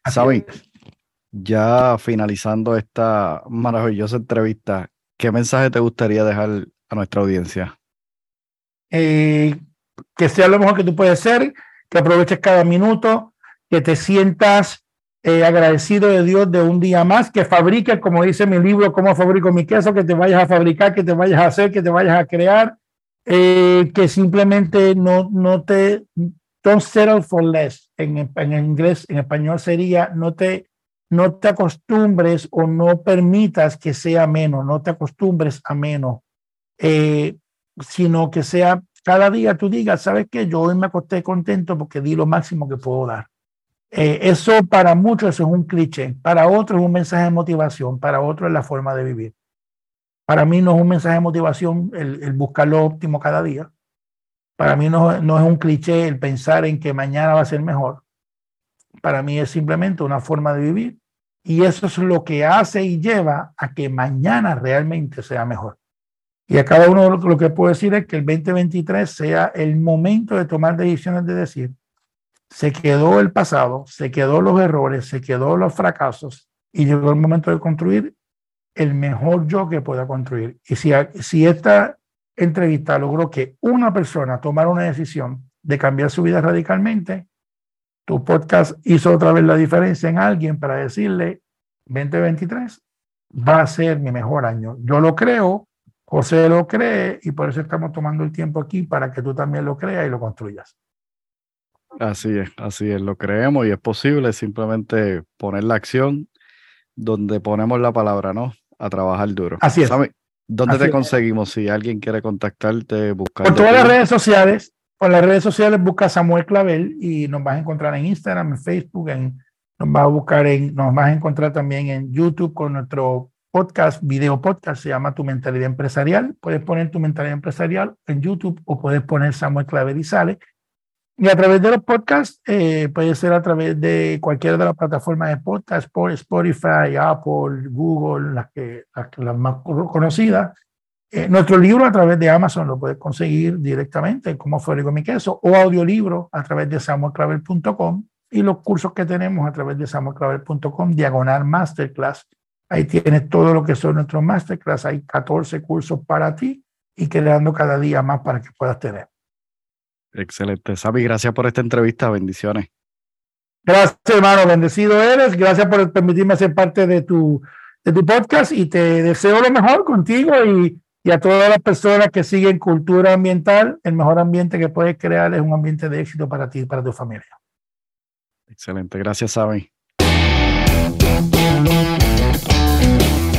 Saben, ya finalizando esta maravillosa entrevista, ¿qué mensaje te gustaría dejar a nuestra audiencia? Eh, que sea lo mejor que tú puedes ser, que aproveches cada minuto, que te sientas eh, agradecido de Dios de un día más, que fabrique, como dice mi libro, cómo fabrico mi queso, que te vayas a fabricar, que te vayas a hacer, que te vayas a crear, eh, que simplemente no, no te, don't settle for less. En, en inglés, en español sería, no te, no te acostumbres o no permitas que sea menos, no te acostumbres a menos, eh, sino que sea cada día tú digas, sabes que yo hoy me acosté contento porque di lo máximo que puedo dar. Eh, eso para muchos es un cliché, para otros es un mensaje de motivación, para otros es la forma de vivir. Para mí no es un mensaje de motivación el, buscar lo óptimo cada día. Para mí no, no es un cliché el pensar en que mañana va a ser mejor. Para mí es simplemente una forma de vivir y eso es lo que hace y lleva a que mañana realmente sea mejor. Y a cada uno lo que puedo decir es que el 2023 sea el momento de tomar decisiones de decir, se quedó el pasado, se quedó los errores, se quedó los fracasos y llegó el momento de construir el mejor yo que pueda construir. Y si, si esta entrevista logró que una persona tomara una decisión de cambiar su vida radicalmente, tu podcast hizo otra vez la diferencia en alguien para decirle 2023 va a ser mi mejor año. Yo lo creo, José lo cree y por eso estamos tomando el tiempo aquí para que tú también lo creas y lo construyas. Así es, así es, lo creemos y es posible simplemente poner la acción donde ponemos la palabra, ¿no? A trabajar duro. Así es. ¿Dónde te conseguimos si alguien quiere contactarte, buscar? Por todas las redes sociales, por las redes sociales busca Samuel Clavel y nos vas a encontrar en Instagram, en Facebook, en, nos vas a buscar en, nos vas a encontrar también en YouTube con nuestro podcast, video podcast, se llama Tu Mentalidad Empresarial. Puedes poner Tu Mentalidad Empresarial en YouTube o puedes poner Samuel Clavel y a través de los podcasts, eh, puede ser a través de cualquiera de las plataformas de podcast, por Spotify, Apple, Google, las, que, las más conocidas. Eh, nuestro libro a través de Amazon lo puedes conseguir directamente, como Fabrico mi queso, o audiolibro a través de samuelclavel.com y los cursos que tenemos a través de samuelclavel.com, diagonal masterclass. Ahí tienes todo lo que son nuestros masterclass. Hay 14 cursos para ti y creando cada día más para que puedas tener. Excelente. Sabi, gracias por esta entrevista. Bendiciones. Gracias, hermano. Bendecido eres. Gracias por permitirme ser parte de tu, de tu podcast y te deseo lo mejor contigo y y a todas las personas que siguen cultura ambiental, el mejor ambiente que puedes crear es un ambiente de éxito para ti y para tu familia. Excelente, gracias, Sabi.